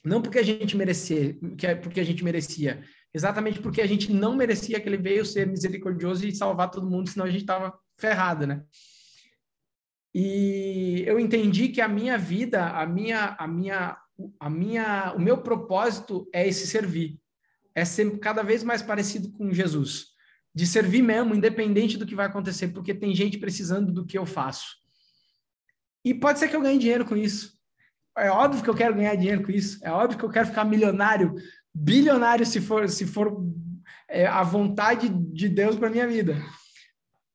Não porque a gente merecia, que é porque a gente merecia, exatamente porque a gente não merecia que ele veio ser misericordioso e salvar todo mundo, senão a gente estava ferrado, né? E eu entendi que a minha vida, a minha, a minha a minha, o meu propósito é esse servir, é ser cada vez mais parecido com Jesus, de servir mesmo, independente do que vai acontecer, porque tem gente precisando do que eu faço. E pode ser que eu ganhe dinheiro com isso. É óbvio que eu quero ganhar dinheiro com isso. É óbvio que eu quero ficar milionário, bilionário se for, se for é a vontade de Deus para minha vida.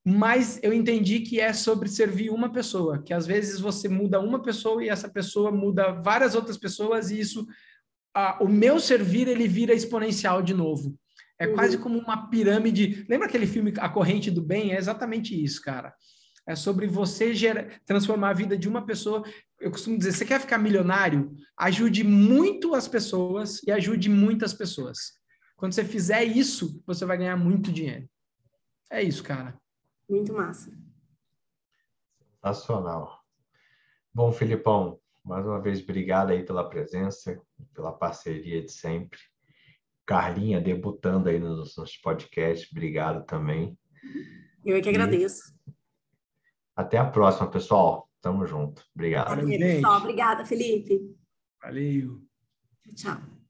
Mas eu entendi que é sobre servir uma pessoa, que às vezes você muda uma pessoa e essa pessoa muda várias outras pessoas e isso, a, o meu servir ele vira exponencial de novo. É uhum. quase como uma pirâmide. Lembra aquele filme A Corrente do Bem? É exatamente isso, cara. É sobre você gerar, transformar a vida de uma pessoa. Eu costumo dizer, você quer ficar milionário? Ajude muito as pessoas e ajude muitas pessoas. Quando você fizer isso, você vai ganhar muito dinheiro. É isso, cara. Muito massa. Sensacional. Bom, Filipão, mais uma vez, obrigado aí pela presença, pela parceria de sempre. Carlinha debutando aí nos, nos podcasts, obrigado também. Eu é que agradeço. até a próxima, pessoal. Tamo junto. Obrigado. Valeu, pessoal. Obrigada, Felipe. Valeu. Tchau.